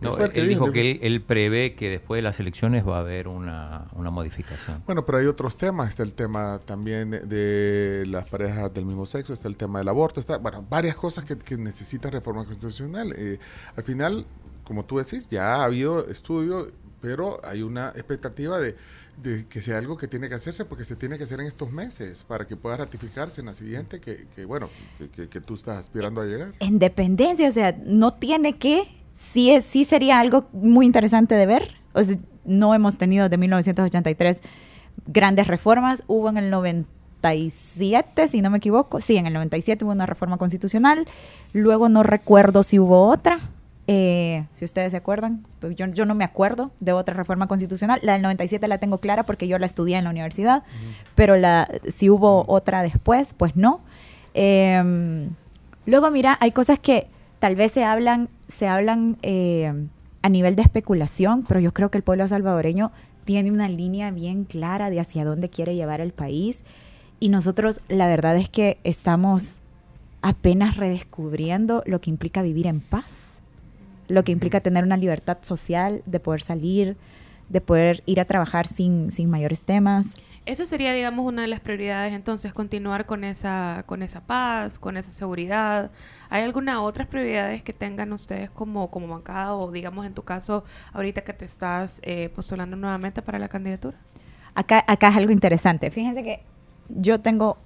No, él, dijo que él, él prevé que después de las elecciones va a haber una, una modificación. Bueno, pero hay otros temas. Está el tema también de- las parejas del mismo sexo, está el tema del aborto, está, bueno, varias cosas que, que necesitan reforma constitucional. Eh, al final, como tú decís, ya ha habido estudio, pero hay una expectativa de, de que sea algo que tiene que hacerse porque se tiene que hacer en estos meses para que pueda ratificarse en la siguiente, que, que, bueno, que, que- que tú estás aspirando a llegar. en dependencia, o sea, no tiene que, sí, es, sí sería algo muy interesante de ver. O sea, no hemos tenido de 1983 grandes reformas, hubo en el 97, si no me equivoco, sí, en el 97 hubo una reforma constitucional, luego no recuerdo si hubo otra. eh, si ustedes se acuerdan, pues yo, yo no me acuerdo de otra reforma constitucional. La del 97 la tengo clara porque yo la estudié en la universidad, pero la, si hubo otra después, pues no. Em, luego, mira, hay cosas que tal vez se hablan, se hablan eh, a nivel de especulación, pero yo creo que el pueblo salvadoreño tiene una línea bien clara de hacia dónde quiere llevar el país. Y nosotros, la verdad es que estamos apenas redescubriendo lo que implica vivir en paz, lo que implica tener una libertad social, de poder salir, de poder ir a trabajar sin, sin mayores temas. Esa sería, digamos, una de las prioridades entonces, continuar con esa, con esa paz, con esa seguridad. ¿Hay alguna otras prioridades que tengan ustedes como, como bancada o, digamos, en tu caso, ahorita que te estás eh, postulando nuevamente para la candidatura? Acá, acá es algo interesante. Fíjense que yo tengo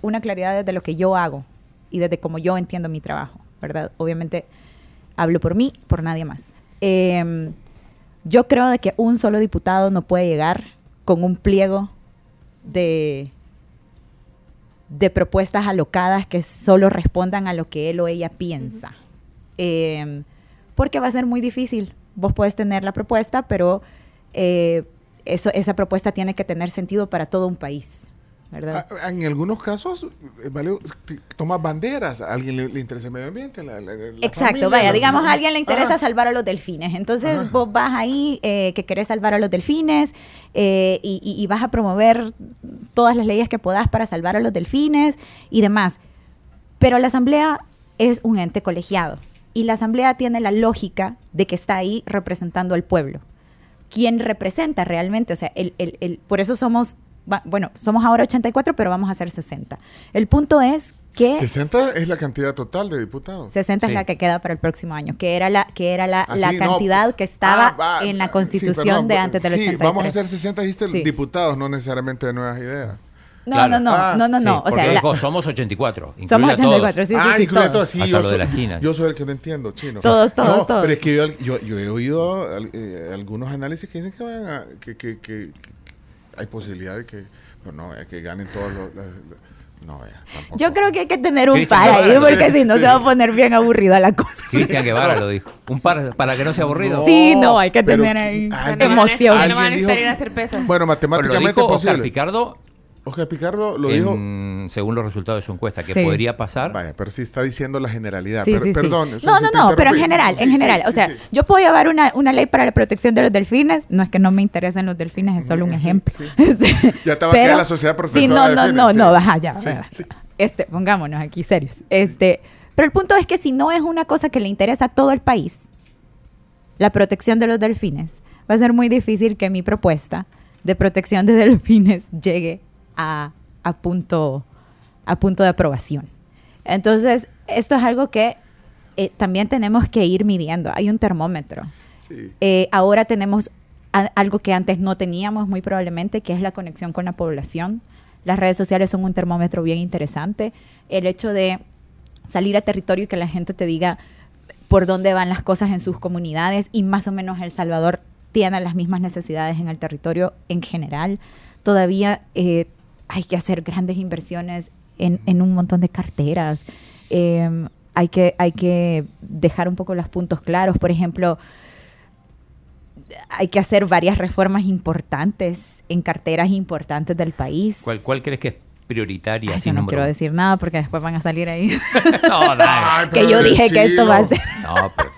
una claridad desde lo que yo hago y desde cómo yo entiendo mi trabajo, ¿verdad? Obviamente hablo por mí, por nadie más. Eh, yo creo de que un solo diputado no puede llegar con un pliego de, de propuestas alocadas que solo respondan a lo que él o ella piensa. Eh, porque va a ser muy difícil. Vos puedes tener la propuesta, pero eh, eso, esa propuesta tiene que tener sentido para todo un país, ¿verdad? Ah, En algunos casos, eh, vale, tomas banderas, a alguien le, le interesa el medio ambiente. la- la- la Exacto, familia, vaya, digamos a alguien le interesa Ah, salvar a los delfines. Entonces Ajá. vos vas ahí eh, que querés salvar a los delfines eh, y, y- y vas a promover todas las leyes que puedas para salvar a los delfines y demás. Pero la asamblea es un ente colegiado y la asamblea tiene la lógica de que está ahí representando al pueblo. ¿Quién representa realmente? O sea, el, el- el- por eso somos, va- bueno, somos ahora 84, pero vamos a ser 60. El punto es que... 60 es la cantidad total de diputados. 60 Sí. es la que queda para el próximo año, que era la que era la, Ah, la sí, no, cantidad que estaba ah, va, en la sí, constitución perdón, de antes del sí, 83. vamos a hacer 60, dijiste, Sí. diputados, no necesariamente de nuevas ideas. No, Claro. no, no, Ah, no, no, Sí, no, o porque sea, la- dijo, somos 84. incluye somos a todos. 84, sí, sí, ah, sí, incluye todos. todo, sí, Hasta yo lo de soy, la esquina. Yo soy el que no entiendo, chino. Todos, todos, No, todos. Pero es que yo, yo, yo he oído al- eh, algunos análisis que dicen que, van a- que, que, que- que hay posibilidad de que, pero no, eh, que ganen todos los... las- las- no, vea, tampoco. Yo creo que hay que tener un Cristian par ahí, Guevara, porque sí, si no sí. se va a poner bien aburrida la cosa. Cristian Guevara lo dijo. Un par para que no sea aburrido. Sí, no, hay que pero tener ahí alguien- emoción. No van a dijo- ir a hacer pesas. Bueno, Bueno, lo matemáticamente dijo es Oscar posible. Picardo Oscar Picardo lo dijo... según los resultados de su encuesta, que Sí. podría pasar. Vaya, pero sí está diciendo la generalidad. Sí, Per- sí, perdón. No, sí, no, no, pero en general, Sí, en general. sí, o sea, sí. yo puedo llevar una, una ley para la protección de los delfines. No es que no me interesen los delfines, es solo un Sí, ejemplo. sí. Ya te va a quedar la sociedad Sí, no, no, delfines, no, sí. no, baja ya. Sí, baja. sí. Este, pongámonos aquí serios. Este, pero el punto es que si no es una cosa que le interesa a todo el país, la protección de los delfines, va a ser muy difícil que mi propuesta de protección de delfines llegue a, a punto, a punto de aprobación. Entonces, esto es algo que eh, también tenemos que ir midiendo. Hay un termómetro. Sí. Eh, ahora tenemos a- algo que antes no teníamos muy probablemente, que es la conexión con la población. Las redes sociales son un termómetro bien interesante. El hecho de salir a territorio y que la gente te diga por dónde van las cosas en sus comunidades y más o menos El Salvador tiene las mismas necesidades en el territorio en general. Todavía eh, hay que hacer grandes inversiones en, en un montón de carteras. Eh, hay, que, hay que dejar un poco los puntos claros. Por ejemplo, hay que hacer varias reformas importantes en carteras importantes del país. ¿Cuál, cuál crees que es prioritaria? Ay, yo no quiero uno? decir nada porque después van a salir ahí. no, dale. que yo dije que esto va a ser. No, pero.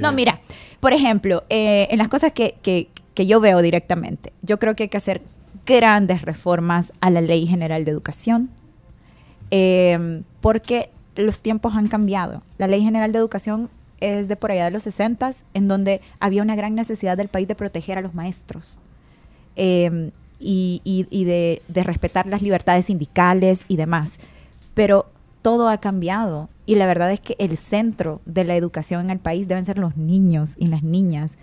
No, mira, por ejemplo, eh, en las cosas que, que- que yo veo directamente, yo creo que hay que hacer grandes reformas a la Ley General de Educación, eh, porque los tiempos han cambiado. La Ley General de Educación es de por allá de los 60, en donde había una gran necesidad del país de proteger a los maestros. eh, y, de, de respetar las libertades sindicales y demás. Pero todo ha cambiado y la verdad es que el centro de la educación en el país deben ser los niños y las niñas,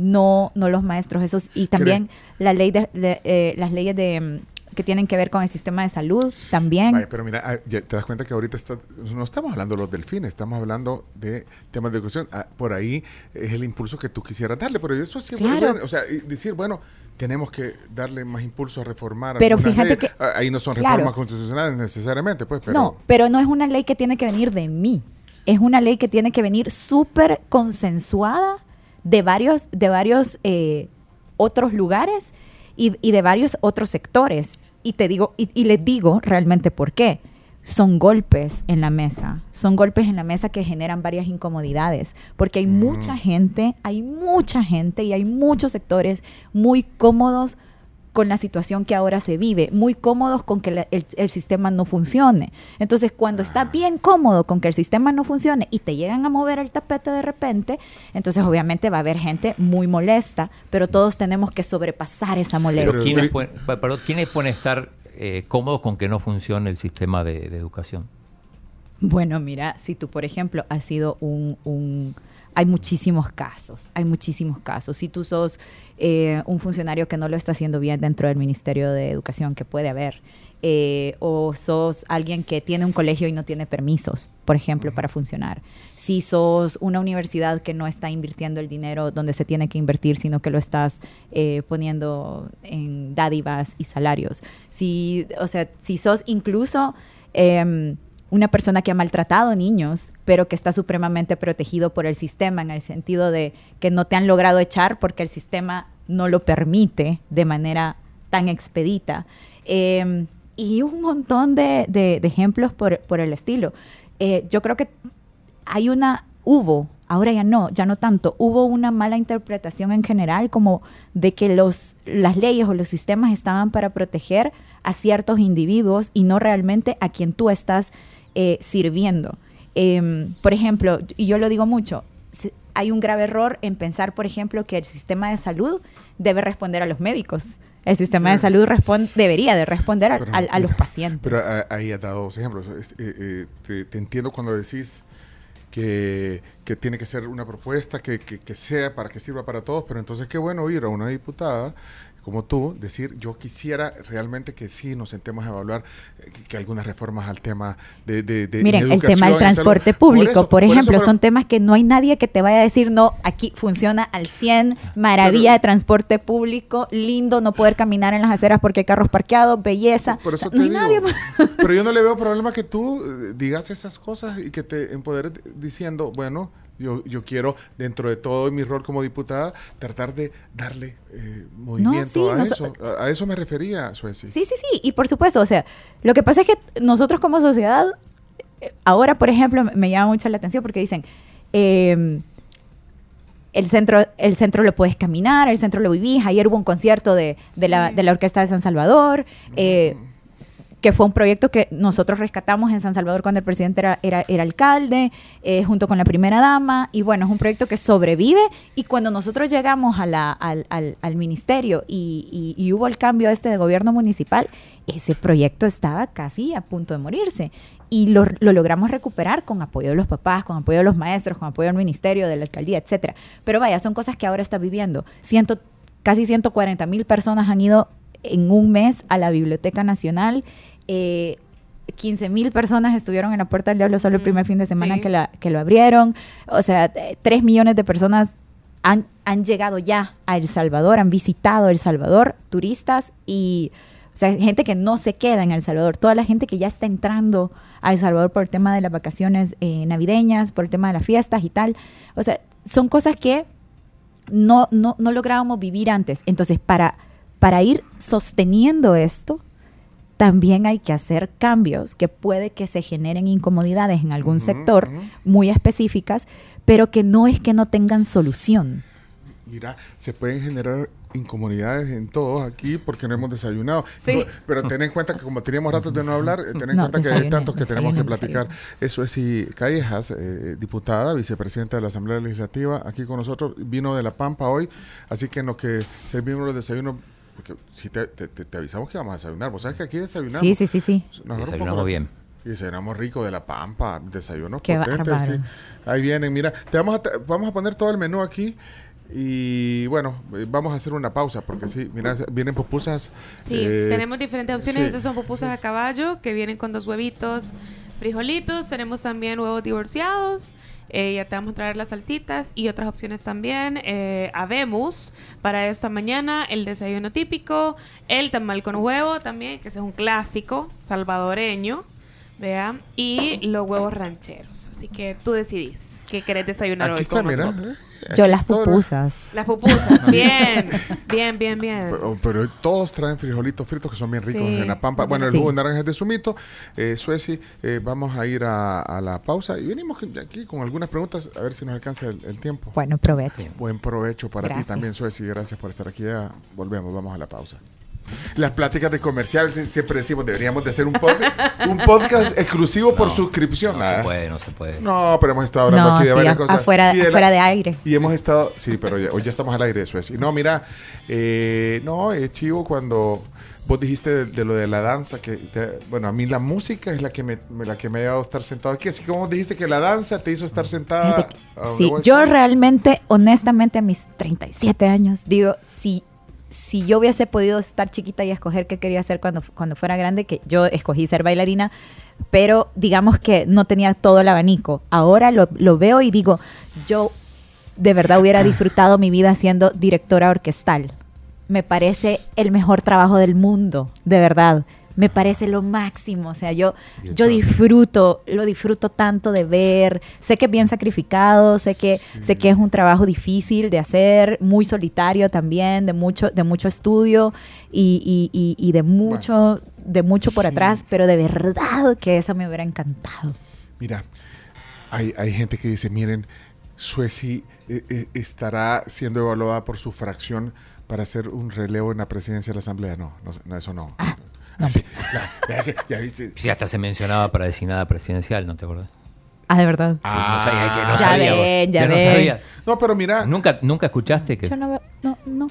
no, no los maestros. Esos, y también la ley de, de, eh, las leyes de, mm, que tienen que ver con el sistema de salud también. Pero mira, ah, te das cuenta que ahorita está- no estamos hablando de los delfines, estamos hablando de temas de educación. Ah, por ahí es el impulso que tú quisieras darle, pero eso sí, Claro. bueno, o sea, decir, bueno, tenemos que darle más impulso a reformar. Pero fíjate leyes. que- Ah, ahí no son claro. reformas constitucionales necesariamente, pues, pero No, pero no es una ley que tiene que venir de mí. Es una ley que tiene que venir súper consensuada de varios, de varios eh, otros lugares y, y de varios otros sectores. Y te digo, y, y les digo realmente por qué. Son golpes en la mesa, son golpes en la mesa que generan varias incomodidades, porque hay mucha gente, hay mucha gente y hay muchos sectores muy cómodos con la situación que ahora se vive, muy cómodos con que la- el, el sistema no funcione. Entonces, cuando estás bien cómodo con que el sistema no funcione y te llegan a mover el tapete de repente, entonces obviamente va a haber gente muy molesta, pero todos tenemos que sobrepasar esa Pero molestia. ¿quiénes, pueden, pa- perdón, ¿quiénes pueden estar eh, cómodos con que no funcione el sistema de, de educación? Bueno, mira, si tú, por ejemplo, has sido un... un- hay muchísimos casos, hay muchísimos casos. Si tú sos eh, un funcionario que no lo está haciendo bien dentro del Ministerio de Educación, que puede haber, eh, o sos alguien que tiene un colegio y no tiene permisos, por ejemplo, para funcionar. Si sos una universidad que no está invirtiendo el dinero donde se tiene que invertir, sino que lo estás eh, poniendo en dádivas y salarios. Si, o sea, si sos incluso em, una persona que ha maltratado niños, pero que está supremamente protegido por el sistema, en el sentido de que no te han logrado echar porque el sistema no lo permite de manera tan expedita. Eh, y un montón de, de- de ejemplos por, por el estilo. Eh, yo creo que hay una, hubo, ahora ya no, ya no tanto, hubo una mala interpretación en general como de que los, las leyes o los sistemas estaban para proteger a ciertos individuos y no realmente a quien tú estás eh, sirviendo. Em, por ejemplo, y yo lo digo mucho, hay un grave error en pensar, por ejemplo, que el sistema de salud debe responder a los médicos. El sistema Sí. de salud debería de responder a, Pero, a- a los pacientes. Pero ah, ahí has dado dos ejemplos. Eh, eh, te, te entiendo cuando decís que, que tiene que ser una propuesta que, que- que sea para que sirva para todos, pero entonces qué bueno oír a una diputada como tú decir, yo quisiera realmente que sí nos sentemos a evaluar eh, que, que algunas reformas al tema de, de, de Miren, el educación tema del transporte público, por, eso- por eso, ejemplo, pero- son temas que no hay nadie que te vaya a decir, no, aquí funciona al 100, maravilla Pero- de transporte público, lindo no poder caminar en las aceras porque hay carros parqueados, belleza. Por eso O te sea, no hay digo. nadie. Pero yo no le veo problema que tú eh, digas esas cosas y que te empoderes diciendo, bueno, yo, yo quiero, dentro de todo mi rol como diputada, tratar de darle eh, movimiento sí, a nos- eso. A, a eso me refería, Sueci. Sí, sí, sí, y por supuesto, o sea, lo que pasa es que nosotros como sociedad, eh, ahora, por ejemplo, me- me llama mucho la atención porque dicen, eh, el centro, el centro lo puedes caminar, el centro lo vivís. Ayer hubo un concierto de, de la, de la Orquesta de San Salvador, eh, que fue un proyecto que nosotros rescatamos en San Salvador cuando el presidente era, era, alcalde, eh, junto con la primera dama. Y bueno, es un proyecto que sobrevive. Y cuando nosotros llegamos al, al- al ministerio y, y- y hubo el cambio este de gobierno municipal, ese proyecto estaba casi a punto de morirse. Y lo, lo logramos recuperar con apoyo de los papás, con apoyo de los maestros, con apoyo del ministerio, de la alcaldía, etcétera. Pero vaya, son cosas que ahora está viviendo. Ciento, casi 140 mil personas han ido en un mes a la Biblioteca Nacional. Eh, 15 mil personas estuvieron en la Puerta del Diablo solo el Mm, primer fin de semana sí. que, la, que lo abrieron. O sea, 3 millones de personas han, han llegado ya a El Salvador, han visitado El Salvador, turistas y o sea, gente que no se queda en El Salvador, toda la gente que ya está entrando a El Salvador por el tema de las vacaciones eh, navideñas, por el tema de las fiestas y tal. O sea, son cosas que no, no, no lográbamos vivir antes. Entonces, para, para ir sosteniendo esto, también hay que hacer cambios que puede que se generen incomodidades en algún sector muy específicas, pero que no es que no tengan solución. Mira, se pueden generar incomodidades en todos aquí porque no hemos desayunado. Sí. No, Pero ten en cuenta que como teníamos ratos de no hablar, eh, ten en No, cuenta que hay tantos que tenemos que desayuné, platicar. Eso es si Callejas, eh, diputada, vicepresidenta de la Asamblea Legislativa, aquí con nosotros, vino de La Pampa hoy, así que en lo que servimos los desayunos, porque si te, te- te- te avisamos que vamos a desayunar, vos sabes que aquí desayunamos. Sí, sí, sí, Desayunamos bien. Y desayunamos rico de la pampa, desayunos Qué potentes, sí. Ahí vienen, mira, te vamos a, te- vamos a poner todo el menú aquí y bueno, eh, vamos a hacer una pausa porque sí, mira, vienen pupusas. Sí, eh, tenemos diferentes opciones. sí. Estas son pupusas a caballo que vienen con dos huevitos, frijolitos. Tenemos también huevos divorciados. Eh, ya te vamos a traer las salsitas y otras opciones también. Eh, habemos para esta mañana el desayuno típico, el tamal con huevo también, que es un clásico salvadoreño. Vea, y los huevos rancheros. Así que tú decidís qué querés desayunar Aquí hoy está, con mira. nosotros. Yo aquí las todo- pupusas. Las pupusas, bien, bien, bien, bien. Pero, pero todos traen frijolitos fritos que son bien ricos Sí. en la pampa. Bueno, el Sí. jugo de naranja es de sumito. Eh, Sueci, eh, vamos a ir a, a la pausa y venimos con- aquí con algunas preguntas a ver si nos alcanza el, el tiempo. Bueno, provecho. Buen provecho para ti Gracias. también, Sueci. Gracias por estar aquí. Ya volvemos, vamos a la pausa. Las pláticas de comercial sie- siempre decimos deberíamos de hacer un podcast, un podcast exclusivo por suscripción. No Ah, se puede, no se puede. No, pero hemos estado hablando No, aquí de sí, varias a- cosas. afuera, Y de la- afuera de aire. y hemos estado, sí, pero ya- hoy ya estamos al aire, eso es. Y no, mira, eh, no, es chivo cuando vos dijiste de, de lo de la danza, que, te- bueno, a mí la música es la que me, me- la que me ha llevado a estar sentado aquí. Así como dijiste que la danza te hizo estar sentada. Fíjate que- a donde Sí, yo realmente, honestamente, a mis 37 años, digo, si, si yo hubiese podido estar chiquita y escoger qué quería hacer cuando, cuando fuera grande, que yo escogí ser bailarina, pero digamos que no tenía todo el abanico. Ahora lo, lo veo y digo, yo de verdad hubiera disfrutado mi vida siendo directora orquestal. Me parece el mejor trabajo del mundo, de verdad. Me parece lo máximo. O sea, yo, yo disfruto, lo disfruto tanto de ver. Sé que es bien sacrificado, sé que, sé que es un trabajo difícil de hacer, muy solitario también, de mucho, de mucho estudio y, y- y- y de mucho, de mucho por Sí. atrás, pero de verdad que eso me hubiera encantado. Mira, hay, hay gente que dice, miren, Sueci eh, eh, estará siendo evaluada por su fracción para hacer un relevo en la presidencia de la Asamblea. No, no, no, eso no. No. Así, la- que- ya viste. Sí, hasta se mencionaba para designada presidencial, ¿no te acordás? Ah, de verdad. Ah, no sabía, que no ya sabía, vos. ven, ya no ven. sabía. No, pero mira, ¿Nunca, ¿Nunca escuchaste que Yo no veo, no, no.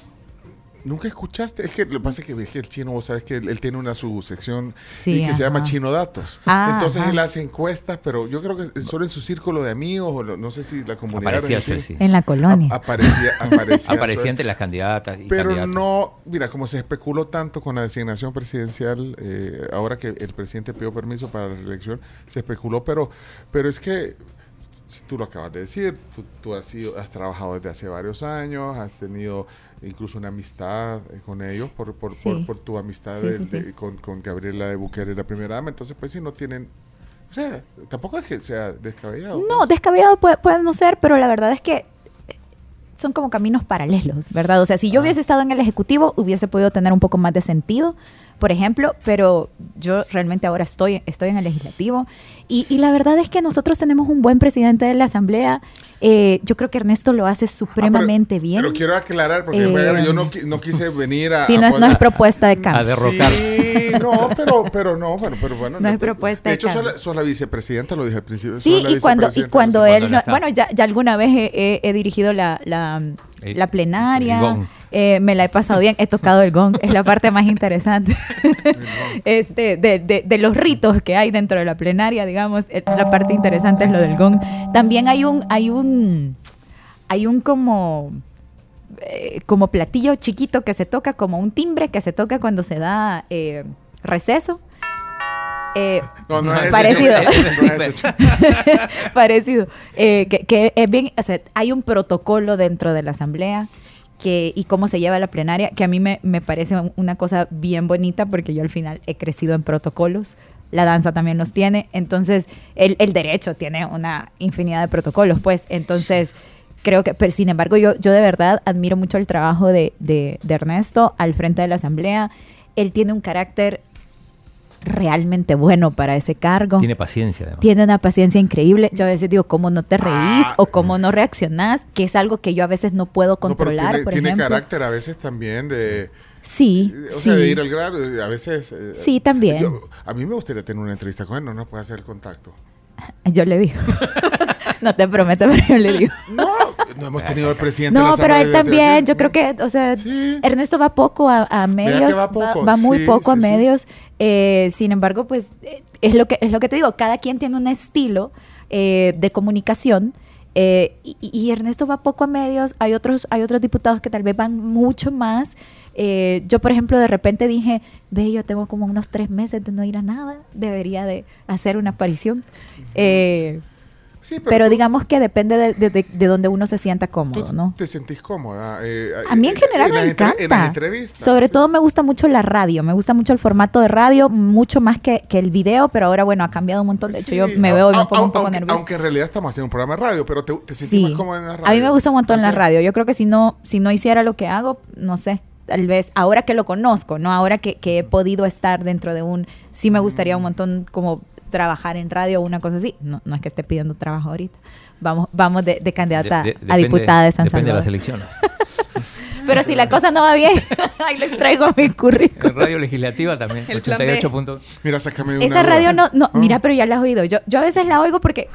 Nunca escuchaste. Es que lo que pasa es que, es que el chino, vos sabes que él, él tiene una subsección Sí, y que se llama. Chino Datos. Ah, Entonces ajá. él hace encuestas, pero yo creo que solo en su círculo de amigos, o no, no sé si la comunidad. aparecía? En la colonia. a- aparecía, aparecía, Aparecía entre las candidatas y Pero candidatos. no, mira, como se especuló tanto con la designación presidencial, eh, ahora que el presidente pidió permiso para la reelección, se especuló, pero, pero es que, tú lo acabas de decir, tú, tú has, sido, has trabajado desde hace varios años, has tenido incluso una amistad eh, con ellos por, por, Sí. por, por tu amistad Sí, de- sí, sí. de- con, con Gabriela de Bukele, la primera dama, entonces pues si no tienen, o sea, tampoco es que sea descabellado. No, pues. descabellado puede, puede no ser, pero la verdad es que eh, son como caminos paralelos, ¿verdad? O sea, si yo hubiese estado en el Ejecutivo, hubiese podido tener un poco más de sentido, por ejemplo, pero yo realmente ahora estoy, estoy en el Legislativo y, y la verdad es que nosotros tenemos un buen presidente de la Asamblea. Eh, yo creo que Ernesto lo hace Ah, pero- supremamente bien. Pero quiero aclarar, porque Eh, bueno, yo no, no quise venir a... Sí, a no, es- no poner- es propuesta de cambio. A derrocar. Sí, no, pero, pero no, bueno, pero bueno. No es pero- propuesta De de hecho, sos la, sos la vicepresidenta, lo dije al principio. Sí, y cuando, y cuando él, no- bueno, ya, ya alguna vez he, he- he dirigido la, la, plenaria, eh, me la he pasado bien, he tocado el gong, es la parte más interesante este, de, de- de los ritos que hay dentro de la plenaria, digamos, eh, la parte interesante es lo del gong. También hay un, hay un, hay un como eh, como platillo chiquito que se toca, como un timbre que se toca cuando se da eh, receso. Eh, No, no es Parecido. es chico. parecido. Eh, que, que es bien, o sea, hay un protocolo dentro de la asamblea que, y cómo se lleva la plenaria, que a mí me, me parece un- una cosa bien bonita porque yo al final he crecido en protocolos. La danza también los tiene. Entonces, el, el derecho tiene una infinidad de protocolos, pues. Entonces, creo que, pero sin embargo, yo, yo de verdad admiro mucho el trabajo de, de- de Ernesto al frente de la asamblea. Él tiene un carácter realmente bueno para ese cargo. Tiene paciencia, además. Tiene una paciencia increíble. Yo a veces digo, ¿cómo no te reís Ah. o cómo no reaccionás? Que es algo que yo a veces no puedo No, pero controlar, tiene, por tiene ejemplo. carácter a veces también de, Sí, o sí. sea, de ir al grado, a veces... eh, Sí, también. yo- a mí me gustaría tener una entrevista con él, no nos puede hacer el contacto. Yo le digo. no te prometo, pero yo le digo. No, no hemos tenido al presidente de No, pero él también, yo creo que, o sea, Sí. Ernesto va poco a, a medios, va poco, va muy sí, poco a sí, medios. eh, sin embargo, pues eh, es lo que es lo que te digo. Cada quien tiene un estilo eh, de comunicación. eh, y, y Ernesto va poco a medios. Hay otros, hay otros diputados que tal vez van mucho más. Eh, yo, por ejemplo, de repente dije, ve, yo tengo como unos tres meses de no ir a nada. Debería de hacer una aparición. Eh, Sí, pero tú- digamos que depende de, de- de- de donde uno se sienta tú cómodo, ¿no? te sentís cómoda. eh, A mí en general las me encanta. En. Sobre sí. todo me gusta mucho la radio, me gusta mucho el formato de radio, mucho más que, que el video, pero ahora bueno, ha cambiado un montón. De hecho, Sí, yo me veo y me pongo un poco aunque, nerviosa. Aunque en realidad estamos haciendo un programa de radio, pero te, te sentís más cómoda en la radio. A mí me gusta un montón la radio. Yo creo que si no, si no hiciera lo que hago, no sé, tal vez ahora que lo conozco, no ahora que, que he podido estar dentro de un, sí me gustaría un montón como trabajar en radio o una cosa así. No, no es que esté pidiendo trabajo ahorita. Vamos, vamos de, de candidata De- de- a depende- diputada de San Depende de las Salvador. elecciones. Pero si la cosa no va bien, ahí les traigo mi currículum. En radio legislativa también. El plan B. 88 puntos. Mira, sácame una Esa duda. radio no, no, Ah. mira, pero ya la has oído. Yo, yo a veces la oigo porque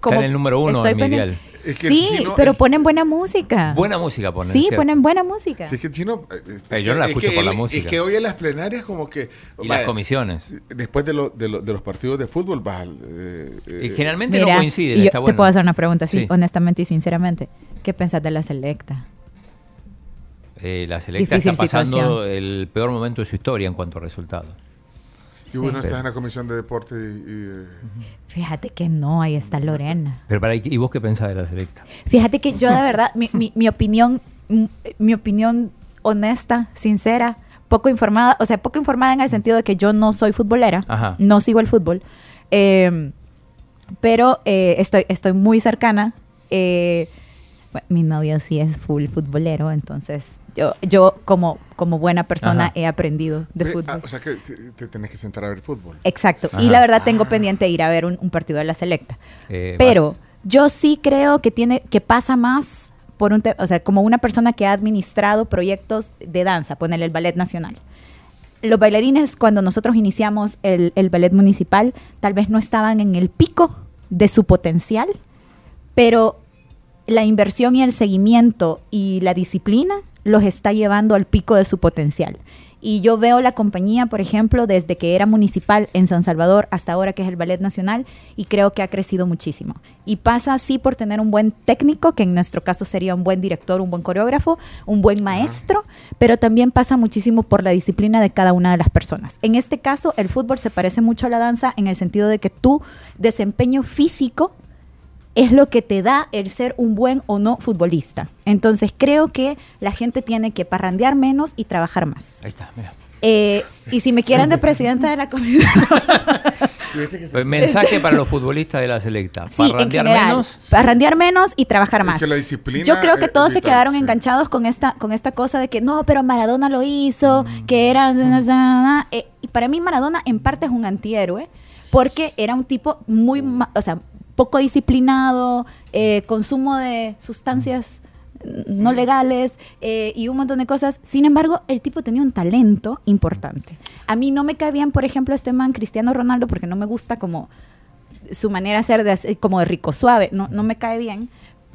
como en el número uno estoy en mi. Es que el Sí, chino- pero el- ponen buena música. Buena música ponen. sí, ¿cierto? ponen buena música. Sí, es que el chino. eh, Eh, yo no la es escucho que por la él- música. Es que hoy en las plenarias, como que. Y vaya, las comisiones. Después de, lo- de, lo- de los partidos de fútbol, vas al, eh, Y eh, generalmente Mira, no coinciden. yo está te bueno. puedo hacer una pregunta, sí, Sí. honestamente y sinceramente. ¿Qué pensás de la selecta? Eh, la selecta Difícil está pasando situación. el peor momento de su historia en cuanto a resultados. Y vos no estás en la comisión de deporte y. y, eh, Fíjate que no, ahí está Lorena. Pero para, ¿y vos qué pensás de la selecta? Fíjate que yo de verdad, mi, mi- mi opinión, mi opinión honesta, sincera, poco informada, o sea, poco informada en el sentido de que yo no soy futbolera, Ajá. no sigo el fútbol, eh, pero eh, estoy, estoy muy cercana. eh, bueno, mi novio sí es full futbolero, entonces yo, yo como, como buena persona Ajá. he aprendido de ve- fútbol. ah, o sea que te tenés que sentar a ver fútbol. Exacto. Y la verdad tengo pendiente ir a ver un, un partido de la selecta. Eh, Pero vas- yo sí creo que tiene que pasa más por un, o sea, como una persona que ha administrado proyectos de danza, ponerle el ballet nacional. Los bailarines cuando nosotros iniciamos el, el ballet municipal tal vez no estaban en el pico de su potencial, pero la inversión y el seguimiento y la disciplina los está llevando al pico de su potencial. Y yo veo la compañía, por ejemplo, desde que era municipal en San Salvador hasta ahora que es el Ballet Nacional y creo que ha crecido muchísimo. Y pasa así por tener un buen técnico, que en nuestro caso sería un buen director, un buen coreógrafo, un buen maestro, pero también pasa muchísimo por la disciplina de cada una de las personas. En este caso, el fútbol se parece mucho a la danza en el sentido de que tu desempeño físico es lo que te da el ser un buen o no futbolista. Entonces creo que la gente tiene que parrandear menos y trabajar más. Ahí está, mira. Eh, y si me quieren de presidenta de la comisión, Pues, mensaje para los futbolistas de la selecta. sí, en Parrandear general, menos. parrandear menos y trabajar Es más. que la disciplina Yo creo que todos se quedaron sí. enganchados con esta, con esta cosa de que no, pero Maradona lo hizo, Mm. que era... Eh, y para mí Maradona en parte es un antihéroe, porque era un tipo muy, ma- o sea, poco disciplinado, eh, consumo de sustancias no legales eh, y un montón de cosas. Sin embargo, el tipo tenía un talento importante. A mí no me cae bien, por ejemplo, este man Cristiano Ronaldo, porque no me gusta como su manera de ser como de rico suave, no, no me cae bien.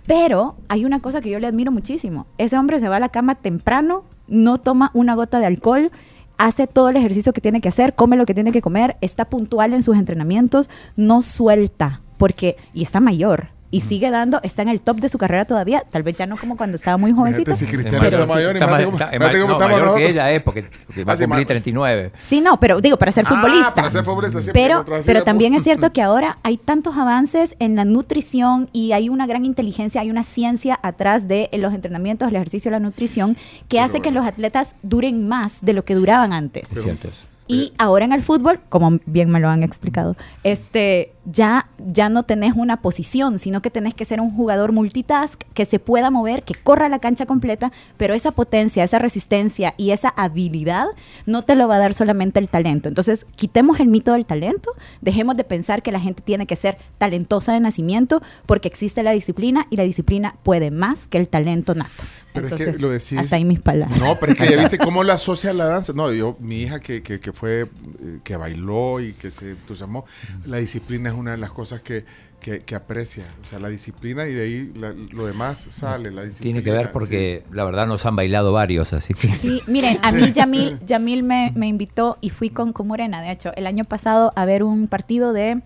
Pero hay una cosa que yo le admiro muchísimo. Ese hombre se va a la cama temprano, no toma una gota de alcohol, hace todo el ejercicio que tiene que hacer, come lo que tiene que comer, está puntual en sus entrenamientos, no suelta, porque, y está mayor, y sigue dando, está en el top de su carrera todavía, tal vez ya no como cuando estaba muy jovencito. si Cristiano Es está mayor, imagínate ma- cómo- está- mayor que ella es, porque, porque va a sí, cumplir ma- 39. Sí, no, pero digo, para ser Ah, futbolista. para ser futbolista, sí, pero, pero también es cierto que ahora hay tantos avances en la nutrición y hay una gran inteligencia, hay una ciencia atrás de los entrenamientos, el ejercicio, la nutrición, que hace que los atletas duren más de lo que duraban antes. Es cierto eso. Y ahora en el fútbol, como bien me lo han explicado, este ya, ya no tenés una posición, sino que tenés que ser un jugador multitask que se pueda mover, que corra la cancha completa, pero esa potencia, esa resistencia y esa habilidad no te lo va a dar solamente el talento. Entonces, quitemos el mito del talento, dejemos de pensar que la gente tiene que ser talentosa de nacimiento, porque existe la disciplina y la disciplina puede más que el talento nato. Pero es que lo decís. hasta ahí mis palabras. No, pero es que ya viste cómo la asocia la danza. No, yo, mi hija que, que, que fue, eh, que bailó y que se entusiasmó, la disciplina es una de las cosas que, que, que aprecia. O sea, la disciplina y de ahí la- lo demás sale. La disciplina, Tiene que ver porque la verdad nos han bailado varios, así que... Sí, miren, a mí Yamil, Yamil me, me invitó y fui con, con Morena, de hecho, el año pasado a ver un partido de,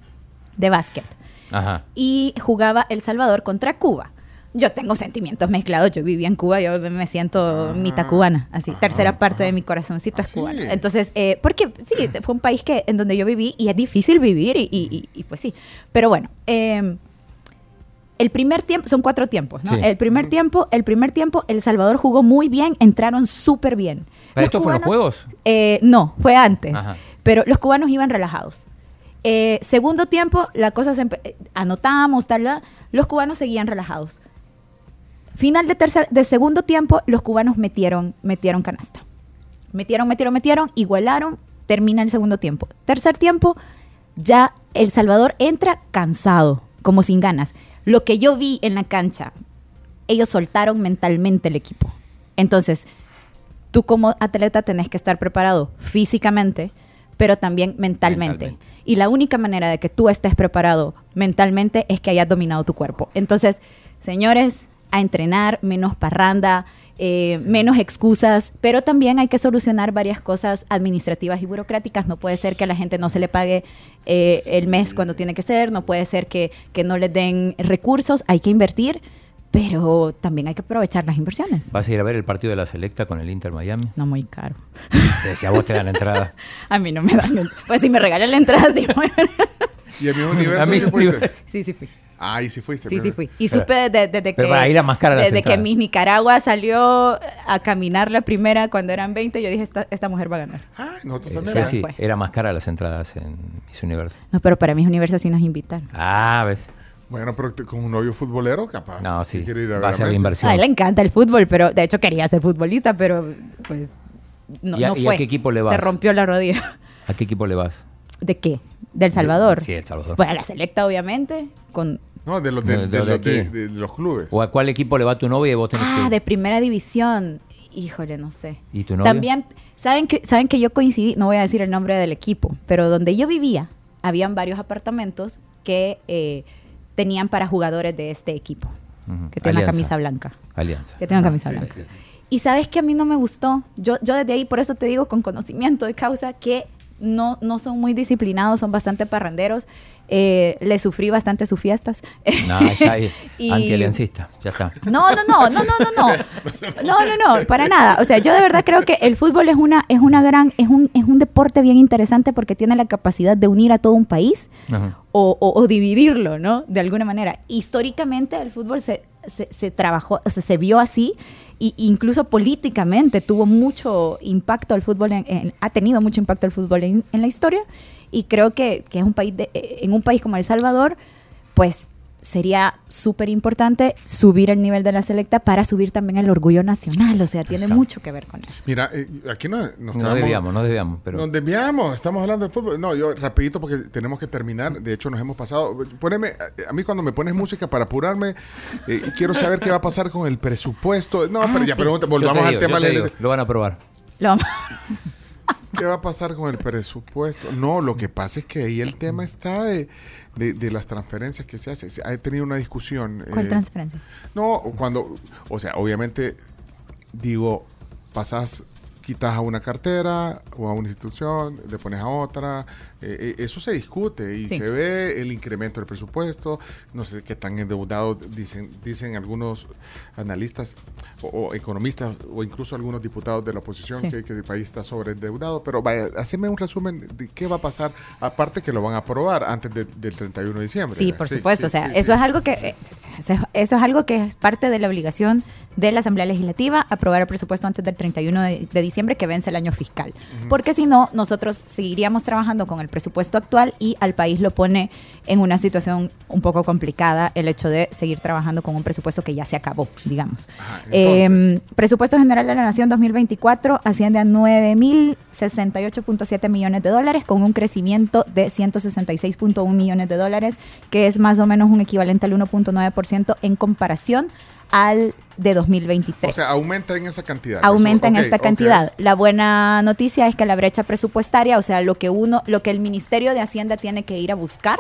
de básquet. Ajá. Y jugaba El Salvador contra Cuba. Yo tengo sentimientos mezclados, yo vivía en Cuba, yo me siento mitad cubana, así, tercera parte de mi corazoncito es Ah, sí. cubana. Entonces, eh, porque sí, fue un país que, en donde yo viví y es difícil vivir y, y- y- y pues sí. Pero bueno, eh, el primer tiempo, son cuatro tiempos, ¿no? Sí. El primer tiempo, el primer tiempo, El Salvador jugó muy bien, entraron súper bien. ¿Para esto fueron los cubanos- juegos? eh, no, fue antes. Ajá. Pero los cubanos iban relajados. Eh, segundo tiempo, la cosa se eh, anotamos, tal, la- los cubanos seguían relajados. Final de tercer, de segundo tiempo, los cubanos metieron, metieron canasta. Metieron, metieron, metieron, igualaron, termina el segundo tiempo. Tercer tiempo, ya El Salvador entra cansado, como sin ganas. Lo que yo vi en la cancha, ellos soltaron mentalmente el equipo. Entonces, tú como atleta tenés que estar preparado físicamente, pero también mentalmente. Mentalmente. Y la única manera de que tú estés preparado mentalmente es que hayas dominado tu cuerpo. Entonces, señores, a entrenar, menos parranda, eh, menos excusas, pero también hay que solucionar varias cosas administrativas y burocráticas. No puede ser que a la gente no se le pague eh, el mes cuando tiene que ser, no puede ser que, que no les den recursos, hay que invertir, pero también hay que aprovechar las inversiones. ¿Vas a ir a ver el partido de la Selecta con el Inter Miami? No muy caro. Te decía, vos te dan la entrada. A mí no me dan. el- Pues si me regalan la entrada, sí. Y a mi universo A mí sí sí, sí fui. Ah, y sí fuiste. Sí, sí fui. Y supe desde, que. va a ir a más cara las Desde que entradas. mi Nicaragua salió a caminar la primera cuando eran 20, yo dije: Esta, esta mujer va a ganar. Ah, nosotros Eh, también. sí, sí, fue. era más cara las entradas en Miss Universo. No, pero para mis universos sí nos invitaron. Ah, ¿ves? Bueno, pero con un novio futbolero, capaz. No, sí. quiere ir a Va a ser la Messi. inversión. A él le encanta el fútbol, pero de hecho quería ser futbolista, pero pues no, ¿Y a- no y a fue. qué equipo le vas? Se rompió la rodilla. ¿A qué equipo le vas? ¿De qué? ¿Del Salvador? Sí, El Salvador. Pues a la selecta, obviamente, con No, de los, de, De- de de los, de- de- de los clubes. ¿O a cuál equipo le va tu novia y vos tenés Ah, que... de primera división. Híjole, no sé. ¿Y tu novio? También, ¿saben que, saben que yo coincidí, no voy a decir el nombre del equipo, pero donde yo vivía, habían varios apartamentos que eh, tenían para jugadores de este equipo, que tienen la Alianza. camisa blanca. Alianza. Que tengan camisa sí, blanca. sí, sí. Y sabes que a mí no me gustó. Yo, yo desde ahí, por eso te digo con conocimiento de causa, que no, no son muy disciplinados, son bastante parranderos. Eh, le sufrí bastante sus fiestas. No, está ahí. Y- Antialiancista, ya está. No, no, no, no, no, no, no. No, no, no, para nada. O sea, yo de verdad creo que el fútbol es una, es una gran, es un, es un deporte bien interesante porque tiene la capacidad de unir a todo un país o, o- o dividirlo, ¿no? De alguna manera. Históricamente el fútbol se, se, se trabajó, o sea, se vio así. Y incluso políticamente tuvo mucho impacto el fútbol, en- en- ha tenido mucho impacto el fútbol en, en la historia. Y creo que, que es un país de- en un país como El Salvador, pues sería súper importante subir el nivel de la selecta para subir también el orgullo nacional. O sea, tiene mucho que ver con eso. Mira, eh, aquí no, nos No quedamos- desviamos, no desviamos, pero... Nos desviamos, estamos hablando de fútbol. No, yo rapidito porque tenemos que terminar. De hecho, nos hemos pasado. Poneme, a- a mí cuando me pones música para apurarme, eh, quiero saber qué va a pasar con el presupuesto. No, Ah, pero ya sí. pregunta, Yo volvamos al tema. yo te de- digo, lo van a aprobar. Lo vamos- ¿Qué va a pasar con el presupuesto? No, lo que pasa es que ahí el tema está de, de- de las transferencias que se hacen. Se ha tenido una discusión. ¿Cuál eh, transferencia? No, cuando, o sea, obviamente, digo, pasas, quitas a una cartera o a una institución, le pones a otra, eh, eh, eso se discute y Sí. se ve el incremento del presupuesto, no sé qué tan endeudado dicen, dicen algunos analistas o, o economistas o incluso algunos diputados de la oposición Sí. que, que el país está sobreendeudado, pero vaya, haceme un resumen de qué va a pasar, aparte que lo van a aprobar antes de- del 31 de diciembre. Sí, por Sí, supuesto. o sea, eso es algo que eh, Eso es, eso es algo que es parte de la obligación de la Asamblea Legislativa, aprobar el presupuesto antes del 31 de, de diciembre que vence el año fiscal. Porque si no, nosotros seguiríamos trabajando con el presupuesto actual y al país lo pone en una situación un poco complicada el hecho de seguir trabajando con un presupuesto que ya se acabó, digamos. Ajá. Em, presupuesto General de la Nación 2024 asciende a 9.068.7 millones de dólares con un crecimiento de 166.1 millones de dólares, que es más o menos un equivalente al 1.9% en comparación al de 2023 O sea, aumenta en esa cantidad. aumenta en esta cantidad. La buena noticia es que la brecha presupuestaria, o sea, lo que uno, lo que el Ministerio de Hacienda tiene que ir a buscar,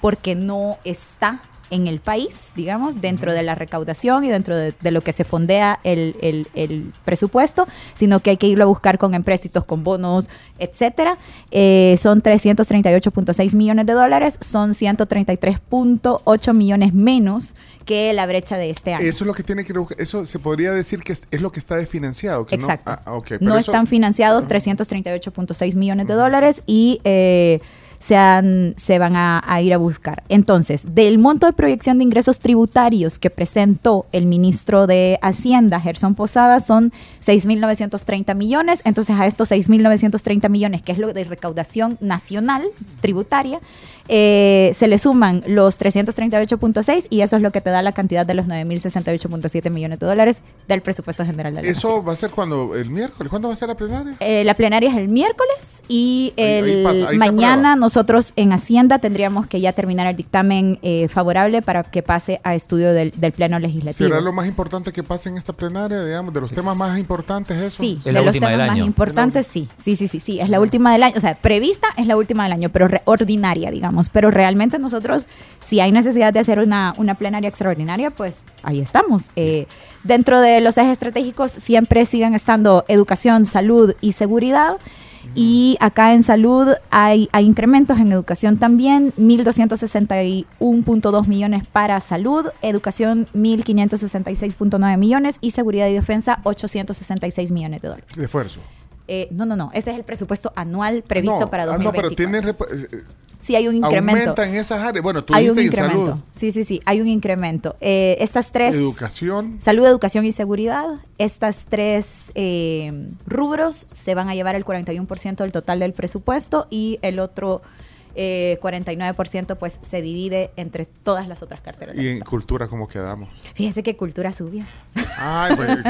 porque no está en el país, digamos, dentro de la recaudación y dentro de, de lo que se fondea el, el- el presupuesto, sino que hay que irlo a buscar con empréstitos, con bonos, etcétera. Eh, son 338.6 millones de dólares, son 133.8 millones menos que la brecha de este año. Eso es lo que tiene que buscar- Eso se podría decir que es, es lo que está desfinanciado. Que Exacto. No, Ah, ok, pero no eso- están financiados 338.6 millones de dólares y eh, se, han- se van a, a ir a buscar. Entonces, del monto de proyección de ingresos tributarios que presentó el ministro de Hacienda, Gerson Posada, son 6.930 millones. Entonces, a estos 6.930 millones, que es lo de recaudación nacional tributaria, eh, se le suman los 338.6 y eso es lo que te da la cantidad de los 9.068.7 millones de dólares del presupuesto general de la nación. Eso va a ser cuando el miércoles. ¿Cuándo va a ser la plenaria? Eh, la plenaria es el miércoles y Ahí- ahí el pasa, ahí se mañana nosotros en Hacienda tendríamos que ya terminar el dictamen eh, favorable para que pase a estudio del, del Pleno Legislativo. ¿Será lo más importante que pase en esta plenaria, digamos, de los temas más importantes eso? Sí, Es de los temas del más año. importantes, sí. Sí, sí, sí, sí. Es la última del año. O sea, prevista es la última del año, pero re- ordinaria, digamos. Pero realmente nosotros, si hay necesidad de hacer una, una plenaria extraordinaria, pues ahí estamos. Eh, dentro de los ejes estratégicos siempre siguen estando educación, salud y seguridad. Y acá en salud hay, hay incrementos, en educación también, 1.261.2 millones para salud, educación 1.566.9 millones y seguridad y defensa 866 millones de dólares. De esfuerzo. Eh, no, no, no, ese es el presupuesto anual previsto no, para ah, 2024. no, pero tienen... Sí, hay un incremento. Aumenta en esas áreas. Bueno, tú Hay un dijiste en incremento. salud, Sí, sí, sí, hay un incremento. Eh, estas tres... educación. Salud, educación y seguridad. Estas tres eh, rubros se van a llevar el 41% del total del presupuesto y el otro eh, 49% pues se divide entre todas las otras carteras. Y en Estado. cultura, ¿cómo quedamos? Fíjese que cultura subió. Ay, pues,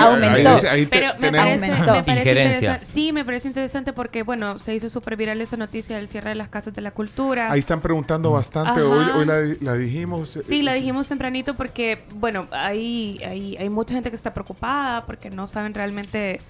Aumentó. ahí Injerencia. interesante. Sí, me parece interesante porque, bueno, se hizo súper viral esa noticia del cierre de las casas de la cultura. Ahí están preguntando bastante. Ajá. Hoy, hoy la, la dijimos. eh, Sí, la dijimos tempranito porque, bueno, hay, hay, hay mucha gente que está preocupada porque no saben realmente,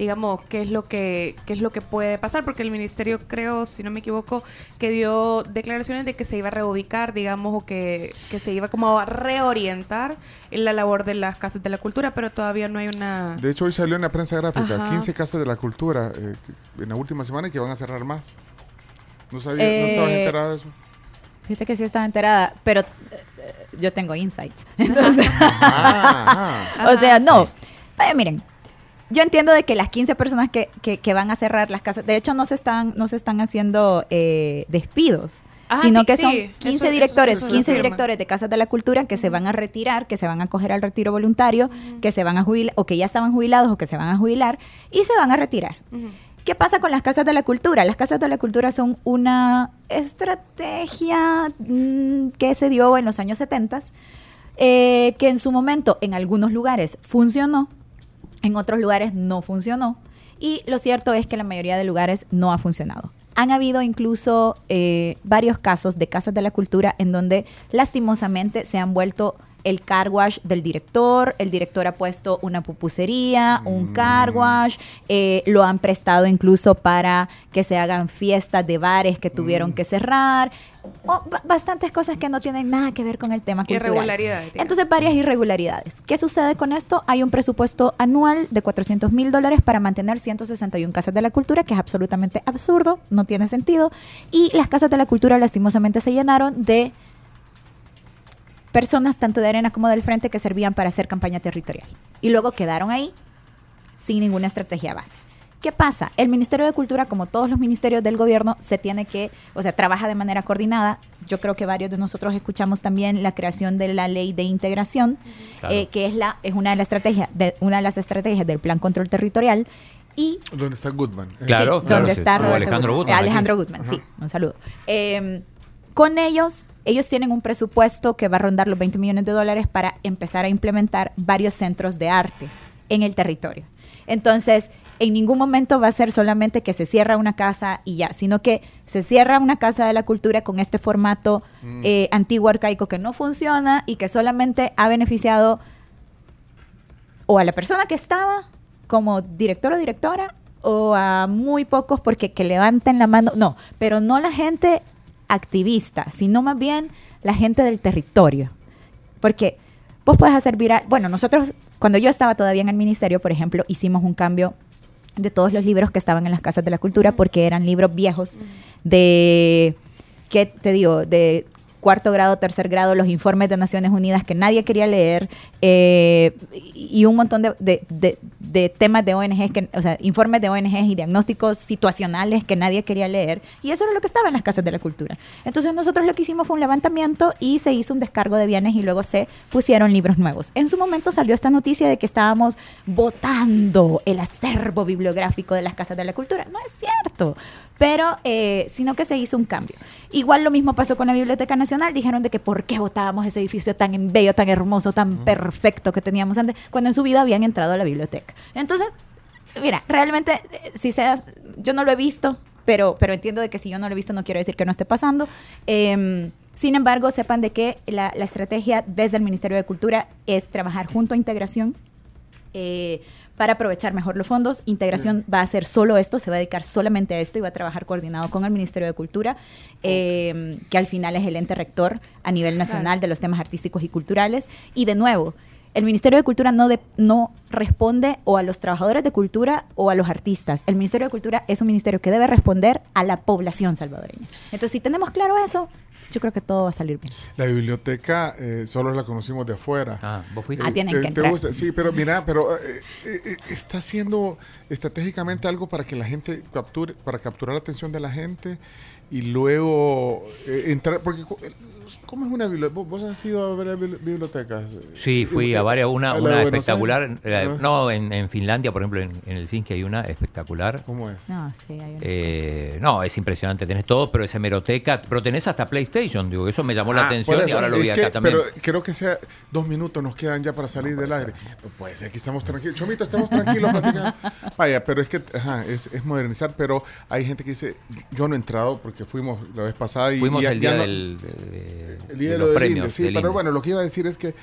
digamos, qué es lo que qué es lo que puede pasar, porque el ministerio, creo, si no me equivoco, que dio declaraciones de que se iba a reubicar, digamos, o que, que se iba como a reorientar en la labor de las casas de la cultura, pero todavía no hay una... De hecho, hoy salió en la prensa gráfica Ajá. 15 casas de la cultura eh, en la última semana y que van a cerrar más. ¿No, sabía, ¿no Eh, estabas enterada de eso? Fíjate que sí estaba enterada, pero eh, eh, yo tengo insights. Entonces, Ah, ajá. o sea, no. Vaya, miren, yo entiendo de que las 15 personas que, que- que van a cerrar las casas, de hecho no se están, no se están haciendo eh, despidos. Ajá, sino sí, que son sí, 15 eso- eso- directores, eso se 15 afirma. directores de Casas de la Cultura que se van a retirar, que se van a coger al retiro voluntario, que se van a jubilar, o que ya estaban jubilados o que se van a jubilar, y se van a retirar. ¿Qué pasa con las casas de la cultura? Las casas de la cultura son una estrategia mm, que se dio en los años 70, eh, que en su momento en algunos lugares funcionó, en otros lugares no funcionó, y lo cierto es que la mayoría de lugares no ha funcionado. Han habido incluso eh, varios casos de casas de la cultura en donde lastimosamente se han vuelto el car wash del director, el director ha puesto una pupusería, un car wash, eh, lo han prestado incluso para que se hagan fiestas de bares que tuvieron que cerrar, o bastantes cosas que no tienen nada que ver con el tema cultural. Irregularidades. Entonces, varias irregularidades. ¿Qué sucede con esto? Hay un presupuesto anual de 400 mil dólares para mantener 161 casas de la cultura, que es absolutamente absurdo, no tiene sentido. Y las casas de la cultura lastimosamente se llenaron de personas tanto de arena como del frente que servían para hacer campaña territorial. Y luego quedaron ahí sin ninguna estrategia base. ¿Qué pasa? El Ministerio de Cultura, como todos los ministerios del gobierno, se tiene que, o sea, trabaja de manera coordinada. Yo creo que varios de nosotros escuchamos también la creación de la ley de integración, Claro. eh, que es la es una de las estrategias de una de las estrategias del Plan Control Territorial y ¿Dónde está Goodman? Claro, Sí, claro, donde sí. está Roberto Alejandro. Gutman, Alejandro. Gutman, sí, un saludo. Eh, con ellos, ellos tienen un presupuesto que va a rondar los 20 millones de dólares para empezar a implementar varios centros de arte en el territorio. Entonces, en ningún momento va a ser solamente que se cierra una casa y ya, sino que se cierra una casa de la cultura con este formato eh, antiguo arcaico que no funciona y que solamente ha beneficiado o a la persona que estaba como director o directora o a muy pocos porque que levanten la mano, no, pero no la gente activista, sino más bien la gente del territorio. Porque vos puedes hacer viral, bueno, nosotros cuando yo estaba todavía en el ministerio, por ejemplo, hicimos un cambio de todos los libros que estaban en las casas de la cultura porque eran libros viejos de, ¿qué te digo? De cuarto grado, tercer grado, los informes de Naciones Unidas que nadie quería leer eh, y un montón de, temas de ONGs, que, o sea, informes de ONGs y diagnósticos situacionales que nadie quería leer y eso era lo que estaba en las casas de la cultura. Entonces nosotros lo que hicimos fue un levantamiento y se hizo un descargo de bienes y luego se pusieron libros nuevos. En su momento salió esta noticia de que estábamos votando el acervo bibliográfico de las casas de la cultura. No es cierto, pero eh, sino que se hizo un cambio. Igual lo mismo pasó con la Biblioteca Nacional. Dijeron de que por qué votábamos ese edificio tan bello, tan hermoso, tan perfecto que teníamos antes, cuando en su vida habían entrado a la biblioteca. Entonces, mira, realmente, eh, si seas, yo no lo he visto, pero, pero entiendo de que si yo no lo he visto no quiero decir que no esté pasando. Em, sin embargo, sepan de que la, la estrategia desde el Ministerio de Cultura es trabajar junto a integración eh, para aprovechar mejor los fondos. Integración va a hacer solo esto, se va a dedicar solamente a esto y va a trabajar coordinado con el Ministerio de Cultura, eh, que al final es el ente rector a nivel nacional de los temas artísticos y culturales. Y de nuevo, el Ministerio de Cultura no, de- no responde o a los trabajadores de cultura o a los artistas. El Ministerio de Cultura es un ministerio que debe responder a la población salvadoreña. Entonces, si tenemos claro eso, yo creo que todo va a salir bien. La biblioteca eh, solo la conocimos de afuera. Ah, vos fuiste. Ah, tienen Eh, que entrar. gusta, Sí, pero mira, pero eh, eh, eh, está haciendo estratégicamente algo para que la gente capture, para capturar la atención de la gente y luego eh, entrar, porque eh, ¿cómo es una biblioteca? ¿Vos, has ido a ver bibli- bibliotecas? Sí, fui a varias, una, ¿A la una espectacular. La de- Ah. no, en, en Finlandia, por ejemplo, en, en Helsinki hay una espectacular. ¿Cómo es? No, sí, hay una- Eh, no, es impresionante, tenés todo, pero es hemeroteca, pero tenés hasta PlayStation, digo, eso me llamó la Ah, atención por y ahora lo es vi que- acá también. Pero creo que sea dos minutos nos quedan ya para salir del aire. No ser, aquí estamos tranquilos. Chomito, estamos tranquilos platicando. Vaya, pero es que ajá, es, es modernizar, pero hay gente que dice, yo no he entrado porque fuimos la vez pasada y Fuimos ya- el ya día no- del, de, el día de los premios. Sí, del pero bueno, lo que iba a decir es que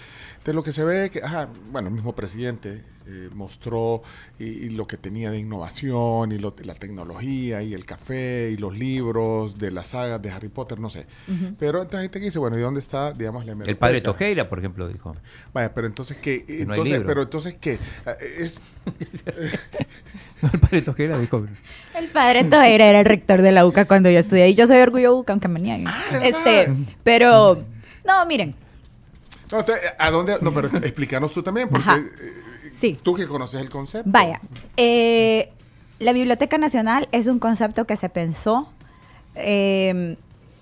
de lo que se ve que, ajá, bueno, el mismo presidente eh, mostró y, y lo que tenía de innovación y lo- la tecnología y el café y los libros de las sagas de Harry Potter, no sé. Pero entonces hay gente que dice, bueno, ¿y dónde está, digamos, la El padre? Tojeira, por ejemplo, dijo. Vaya, pero entonces qué, no hay entonces, libro. pero entonces qué, Eh, es el padre Tojeira dijo. El padre Toera era el rector de la UCA cuando yo estudié y yo soy orgullo UCA, aunque me nieguen. este, pero, no, miren, no, ¿a dónde? No, pero explícanos tú también, porque Ajá. eh, sí. tú que conoces el concepto. Vaya, eh, la Biblioteca Nacional es un concepto que se pensó eh,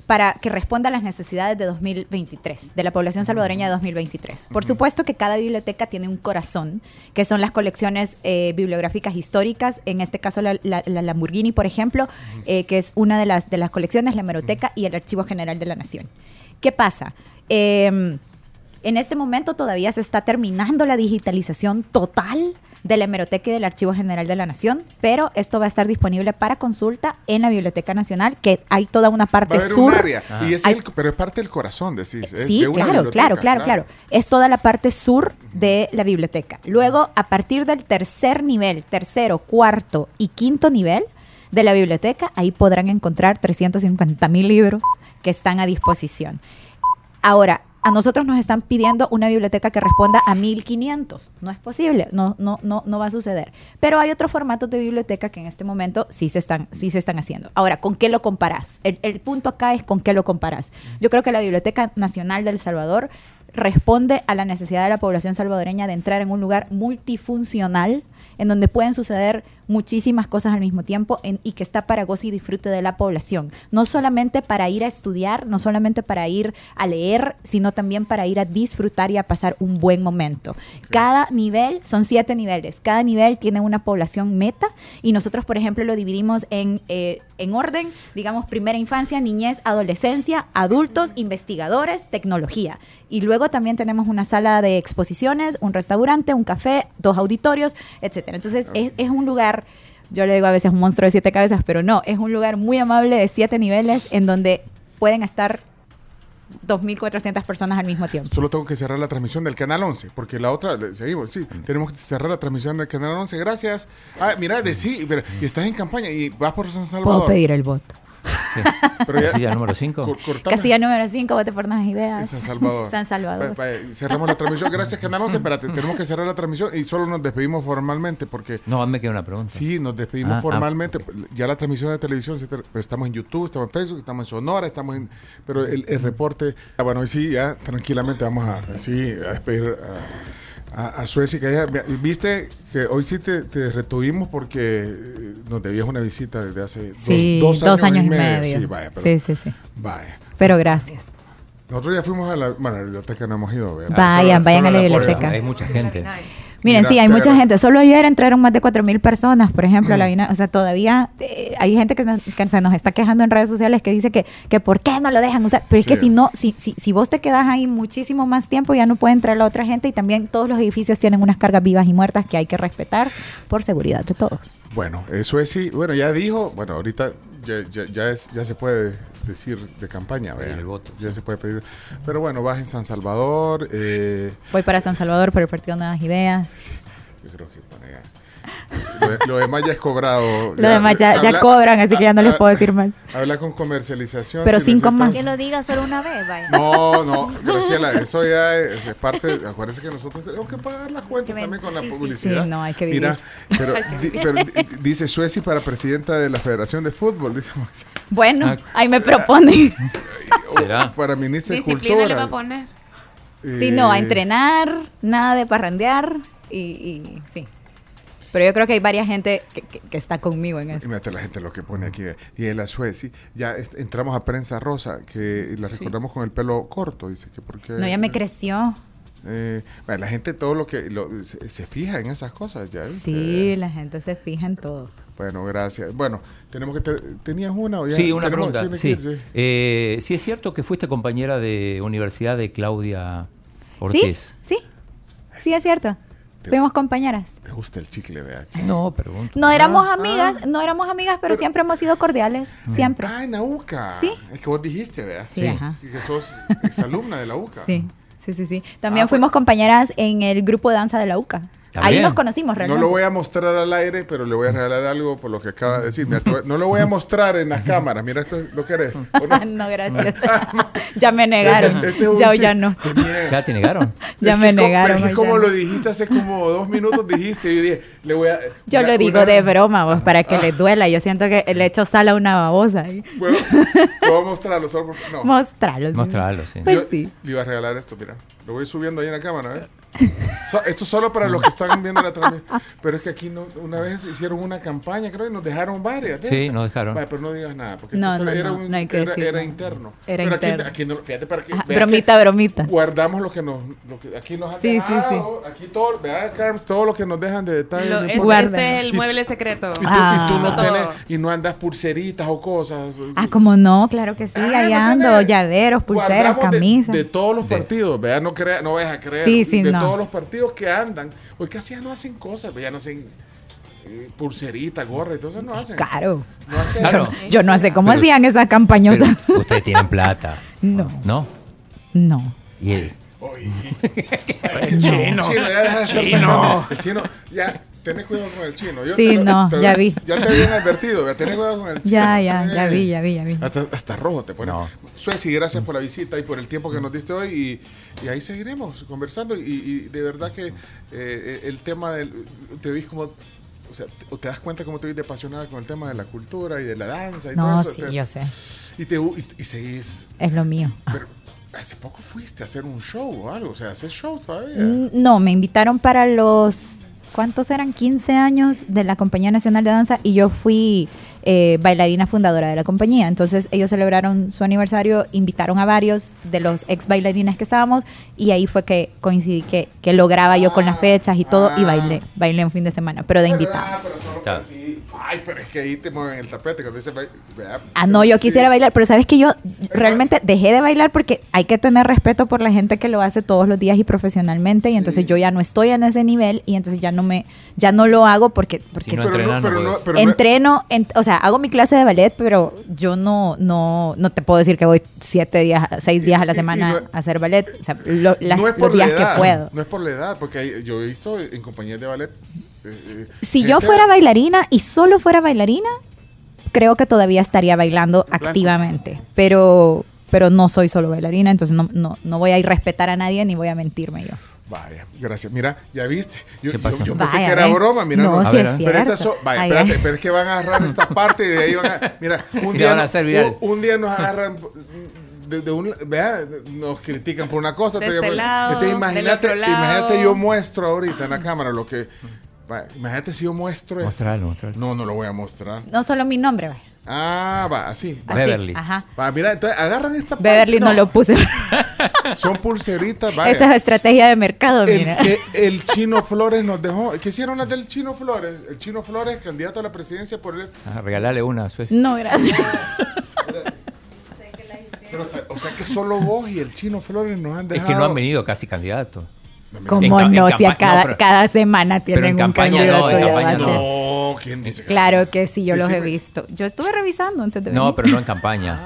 para que responda a las necesidades de 2023, de la población salvadoreña de 2023. Por supuesto que cada biblioteca tiene un corazón, que son las colecciones eh, bibliográficas históricas, en este caso la, la- la Lamborghini, por ejemplo, eh, que es una de las, de las colecciones, la hemeroteca y el Archivo General de la Nación. ¿Qué pasa? Em, en este momento todavía se está terminando la digitalización total de la hemeroteca y del Archivo General de la Nación, pero esto va a estar disponible para consulta en la Biblioteca Nacional, que hay toda una Va a parte haber sur. un área, y es Hay- el- pero es parte del corazón, decís. es Sí, de una claro, claro, claro, claro. Es toda la parte sur de la biblioteca. Luego, a partir del tercer nivel, tercero, cuarto y quinto nivel de la biblioteca, ahí podrán encontrar 350 mil libros que están a disposición. Ahora, a nosotros nos están pidiendo una biblioteca que responda a 1500. No es posible, no, no, no, no va a suceder. Pero hay otros formatos de biblioteca que en este momento sí se están, sí se están haciendo. Ahora, ¿con qué lo comparás? El, punto acá es con qué lo comparás. Yo creo que la Biblioteca Nacional del Salvador responde a la necesidad de la población salvadoreña de entrar en un lugar multifuncional en donde pueden suceder muchísimas cosas al mismo tiempo en- y que está para goce y disfrute de la población. No solamente para ir a estudiar, no solamente para ir a leer, sino también para ir a disfrutar y a pasar un buen momento. Cada nivel, son siete niveles, cada nivel tiene una población meta y nosotros, por ejemplo, lo dividimos en, eh, en orden, digamos, primera infancia, niñez, adolescencia, adultos, investigadores, tecnología. Y luego también tenemos una sala de exposiciones, un restaurante, un café, dos auditorios, etcétera. Entonces, es, es un lugar, yo le digo a veces un monstruo de siete cabezas, pero no, es un lugar muy amable de siete niveles en donde pueden estar 2.400 personas al mismo tiempo. Solo tengo que cerrar la transmisión del canal 11, porque la otra, le- seguimos, sí, tenemos que cerrar la transmisión del canal 11. Gracias. Ah, mira, de sí, pero y estás en campaña y vas por San Salvador. Puedo pedir el voto. Pero ya- Casilla número 5. cor- cortame. Casilla número 5, vote por unas En ideas. San Salvador. San Salvador. Va- va, cerramos la transmisión. Gracias, Canal 11. Espérate, tenemos que cerrar la transmisión y solo nos despedimos formalmente porque No, me queda una pregunta. sí, nos despedimos Ah, ah. formalmente. Ya la transmisión de televisión, pero estamos en YouTube, estamos en Facebook, estamos en Sonora, estamos en. Pero el, el reporte. ah, bueno, sí, ya tranquilamente vamos a, sí, a despedir a, a, a Suecia. Que Viste que hoy sí te, te retuvimos porque eh, nos debías una visita desde hace dos- Sí, dos, años, y medio. medio. Sí, vaya, pero, sí, sí, sí. vaya. Pero gracias. Nosotros ya fuimos a la, bueno, a la biblioteca, no hemos ido. ¿verdad? Vayan, vayan a la biblioteca. Hay mucha gente. Miren, Mira, sí, hay mucha gente. Solo ayer entraron más de 4.000 personas, por ejemplo, la O sea, todavía eh, hay gente que, se nos está quejando en redes sociales que dice que, que ¿por qué no lo dejan usar? Pero es que si no, si, si, si vos te quedas ahí muchísimo más tiempo, ya no puede entrar la otra gente y también todos los edificios tienen unas cargas vivas y muertas que hay que respetar por seguridad de todos. Bueno, eso es sí. Bueno, ya dijo, bueno, ahorita ya, ya, ya es, ya se puede decir de campaña, el voto. Ya se puede pedir. Pero bueno, vas en San Salvador. Eh, Voy para San Salvador por el Partido Nuevas Ideas. sí, yo creo que bueno. Lo, de- lo demás ya es cobrado. Lo demás ya, cobran, así que ya no les puedo decir más. Habla con comercialización. Pero cinco más. Que lo diga solo una vez, vaya. No, no, Graciela, eso ya es, es parte. Acuérdense que nosotros tenemos que pagar las cuentas también con la sí, publicidad. sí, no, hay que vivir. Mira, pero, di- pero di- dice Sueci para presidenta de la Federación de Fútbol, dice Moisés. Bueno, Ah. ahí me proponen. ¿Será? Para ministra de Cultura. le va a poner. Sí, no, a Eh, entrenar, nada de parrandear y, y sí. Pero yo creo que hay varias gente que, que- que está conmigo en eso. Imagínate la gente lo que pone aquí. eh, Y en la Sueci, ya entramos a prensa rosa, que la recordamos con el pelo corto, dice que porque... No, ya me creció. eh, bueno, la gente todo lo que... lo- se, se fija en esas cosas, ¿ya viste? Sí, la gente se fija en todo. Bueno, gracias. Bueno, tenemos que... te- ¿Tenías una o ya? Sí, una tenemos- pregunta. Sí. Eh, sí, es cierto que fuiste compañera de universidad de Claudia ¿Sí? Ortiz. Sí, sí, es cierto. Fuimos compañeras. ¿Te gusta el chicle, vea? chicle? No, pregunto. No éramos Ah, amigas, no éramos amigas, pero siempre hemos sido cordiales. Siempre. Ah, en la UCA. Sí. Es que vos dijiste, ¿verdad? Sí, ajá. Y que sos exalumna de la UCA. Sí, sí, sí, sí. También Ah, fuimos compañeras en el grupo de danza de la UCA. Ahí nos conocimos No realmente. lo voy a mostrar al aire, pero le voy a regalar algo por lo que acaba de decir. Mira, no lo voy a mostrar en las cámaras. Mira, esto es lo que eres. ¿o no? no, gracias. ya me negaron. Este es un ya, ya no. ¿Ya te negaron? Ya Es me negaron. Pero es como no. lo dijiste hace como dos minutos, dijiste. Yo dije, le voy a. Yo una- lo digo una- de broma, vos, para que les duela. Yo siento que le echo sal a una babosa. ¿Puedo, puedo mostrarlo solo por- No. Mostrarlo. Mostrarlo, sí. Pues Yo sí. Le iba a regalar esto, mira. Lo voy subiendo ahí en la cámara, ¿eh? So- esto es solo para los que están viendo la transmisión. Pero es que aquí no, una vez hicieron una campaña, creo, y nos dejaron varias. de Sí, nos dejaron. Pero no digas nada, porque No, esto solo no, era, no, un- no hay que era, interno. Era pero interno. Aquí, aquí no, fíjate para que, Ajá, bromita, que bromita. Guardamos lo que nos, lo que aquí nos han Sí, sí, dejado, aquí todo, vea, Carms, todo lo que nos dejan de detalle. Lo- no es- importa. Guarda. este es el mueble secreto. y, tú, y tú Ah. no Todo. tenés, y no andas pulseritas o cosas. Ah, como no, claro que sí. Ah, ahí ¿no ando, tenés? llaveros, pulseras, de- camisas. De, todos los partidos, vea, no, crea, no vayas a creer. Sí, sí, no. Todos los partidos que andan. Hoy casi ya no hacen cosas, ya no hacen eh, pulseritas, gorra y todo eso no hacen. Claro. No hacen. Claro. Yo no sé cómo Pero- hacían esa campañota. Pero ustedes tienen plata. No, ¿No? no. Y el- Oye. El chino. ya deja de sacando- El chino, ya, tenés cuidado con el chino. Yo Sí, te lo- no, te- ya vi. Ya te habían advertido, ya tenés cuidado con el chino. Ya, ya, ya vi, ya vi, ya vi. Hasta, hasta rojo te pone. No. Sueci, gracias por la visita y por el tiempo que nos diste hoy. Y, y ahí seguiremos conversando. Y, y de verdad que eh, el tema del. Te oís como. O sea, te, te das cuenta cómo te de apasionada con el tema de la cultura y de la danza y No, todo eso. sí, Te- yo sé. y, te, y, y seguís. Es lo mío. Pero hace poco fuiste a hacer un show o algo. O sea, haces show todavía. No, me invitaron para los ¿cuántos eran? 15 años de la Compañía Nacional de Danza y yo fui eh, bailarina fundadora de la compañía. Entonces ellos celebraron su aniversario, invitaron a varios de los ex bailarines que estábamos y ahí fue que coincidí que, que lograba yo con las fechas y todo y bailé, bailé un fin de semana, pero de invitado. Ay, pero es que ahí te mueven el tapete cuando dice Ah, no, yo sí. quisiera bailar, pero sabes que yo realmente dejé de bailar porque hay que tener respeto por la gente que lo hace todos los días y profesionalmente y entonces yo ya no estoy en ese nivel y entonces ya no me ya no lo hago porque porque Si no Pero entrenas, no, pero no no, puedes. pero no- entreno, en- o sea, hago mi clase de ballet, pero yo no no no te puedo decir que voy siete días, seis días a la Y- y- y semana no- a hacer ballet, o sea, lo- las- no es por los días la edad, que puedo. No es por la edad, porque hay- yo he visto en compañías de ballet. Eh, eh, Si yo fuera bailarina y solo fuera bailarina, creo que todavía estaría bailando activamente. Pero, pero no soy solo bailarina, entonces no, no, no voy a ir respetar a nadie ni voy a mentirme yo. Vaya, gracias. Mira, ya viste. Yo, ¿Qué yo- pasó? yo pensé Vaya, que era broma, mira. No, sí pero es pero estas cierto. son- vaya, Ay, espérate, ay. pero es que van a agarrar esta parte y de ahí van a. Mira, un día, van a no- hacer viral. un, un día nos agarran. De, de un, vea, nos critican por una cosa. Día este por- lado, Entonces, del imagínate, otro lado. imagínate yo muestro ahorita en la cámara lo que. Vaya, imagínate si yo muestro esto. Mostrarlo, mostrarlo. No, no lo voy a mostrar. No solo mi nombre, vaya. Ah, va, así. Beverly. Ajá. Va, mira, entonces agarran esta parte. Beverly no, lo puse. Son pulseritas, vaya. Esa es estrategia de mercado, El, mira. eh, el Chino Flores nos dejó. ¿Qué hicieron las del Chino Flores? El Chino Flores, candidato a la presidencia por el. Ah, regalarle una a Suecia. No, gracias. Pero, o sea, o sea que solo vos y el Chino Flores nos han Es dejado. que no han venido casi candidatos. Como En no, en si a cada, no, pero- cada semana pero tienen en un campaña no, candidato. en campaña. No, ¿quién dice que Claro que sí, yo los he visto. Yo estuve revisando antes de venir. No, pero no en campaña.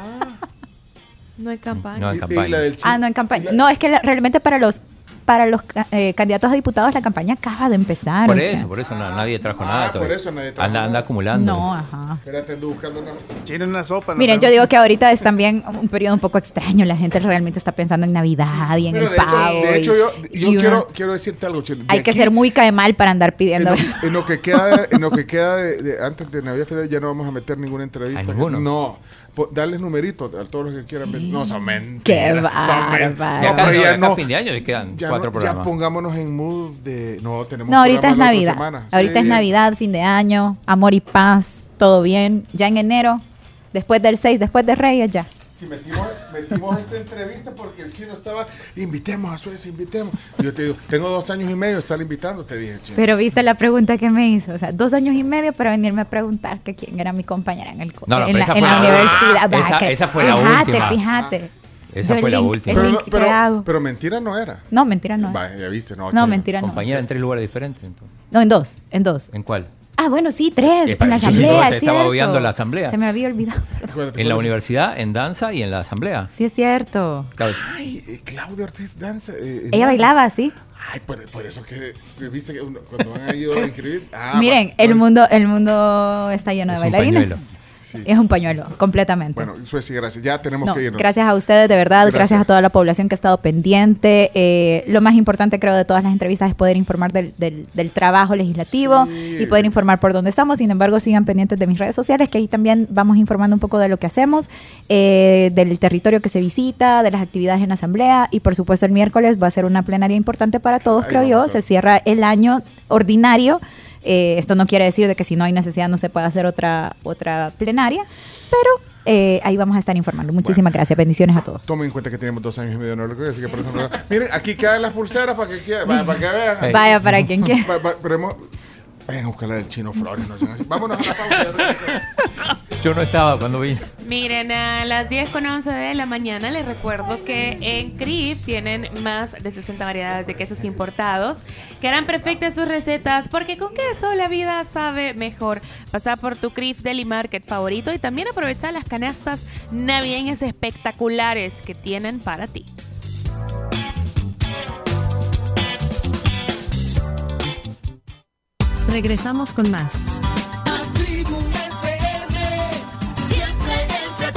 No hay campaña. No en campaña. Ah, no, en campaña. No, es que la- realmente para los para los eh, candidatos a diputados la campaña acaba de empezar. Por sea. eso, por eso na- nadie trajo Ah, nada. por todavía. eso nadie trajo anda, nada. anda acumulando. No, ajá. Espérate, ando buscando una. Una sopa. Miren, yo digo que ahorita es también un periodo un poco extraño. La gente realmente está pensando en Navidad y en el de hecho, pavo. de hecho, yo, yo y uno- quiero, quiero decirte algo, Chino. De Hay que ser muy cae mal para andar En pidiendo. lo, en lo que queda, en lo que queda de, de- antes de Navidad Federal ya no vamos a meter ninguna entrevista. No, darles numeritos a todos los que quieran ver. No, son mentiras. Qué. Y No, pero ya no. a fin de año le quedan Ya, cuatro no- ya pongámonos en mood de... No, tenemos No, ahorita es Navidad. Ahorita es. Navidad, fin de año, amor y paz, todo bien. Ya en enero, después del 6, después de Reyes, ya. Si metimos, metimos esta entrevista porque el chino estaba... Invitemos a Suecia, invitemos. Yo te digo, tengo dos años y medio de estar invitando, te dije, chino. Pero viste la pregunta que me hizo. O sea, dos años y medio para venirme a preguntar que quién era mi compañera en, el, No, no, en, la, esa en fue la la- universidad. Esa- que- esa fue la fíjate, última. Fíjate, Esa Yo fue la última. pero, mentira no era. No, mentira no. Ya viste, no. No, chino. mentira no. Compañera en tres lugares diferentes. Entonces. No, en dos, en dos. ¿En cuál? Ah, bueno, sí, tres, en la asamblea. te es estaba obviando la asamblea. Se me había olvidado. En la universidad, en danza y en la asamblea. Sí, es cierto. Claro, Ay, eh, Claudia Ortiz danza. eh, en Ella danza. bailaba así. Ay, por, por eso que, que viste que uno- cuando van a ir a inscribirse. Ah, Miren, va- el mundo, el mundo está lleno de Es un bailarines. Sí. Es un pañuelo, completamente. Bueno, Suecia, gracias. Ya tenemos No, que irnos. gracias a ustedes, de verdad, gracias. Gracias. a toda la población que ha estado pendiente. Eh, lo más importante, creo, de todas las entrevistas es poder informar del, del- del trabajo legislativo Sí. y poder informar por dónde estamos. Sin embargo, sigan pendientes de mis redes sociales, que ahí también vamos informando un poco de lo que hacemos, eh, del territorio que se visita, de las actividades en la asamblea y, por supuesto, el miércoles va a ser una plenaria importante para todos, Ahí creo yo. Se cierra el año ordinario. Eh, esto no quiere decir de que si no hay necesidad no se pueda hacer otra, otra plenaria, pero eh, ahí vamos a estar informando. Muchísimas gracias. Bendiciones a todos. Tomen en cuenta que tenemos dos años y medio, no lo creo, así que por eso no- Miren, aquí quedan las pulseras para que, quede- para, para que vean. Vaya para quien quiera. Vayan a buscar la del chino Flores, no sean así. Vámonos a la pausa. Yo no estaba cuando vine. Miren, a las 10 con 11 de la mañana les recuerdo que en CRIF tienen más de 60 variedades de quesos importados que harán perfectas sus recetas porque con queso la vida sabe mejor. Pasa por tu CRIF Deli Market favorito y también aprovecha las canastas navideñas espectaculares que tienen para ti. Regresamos con más. La tribu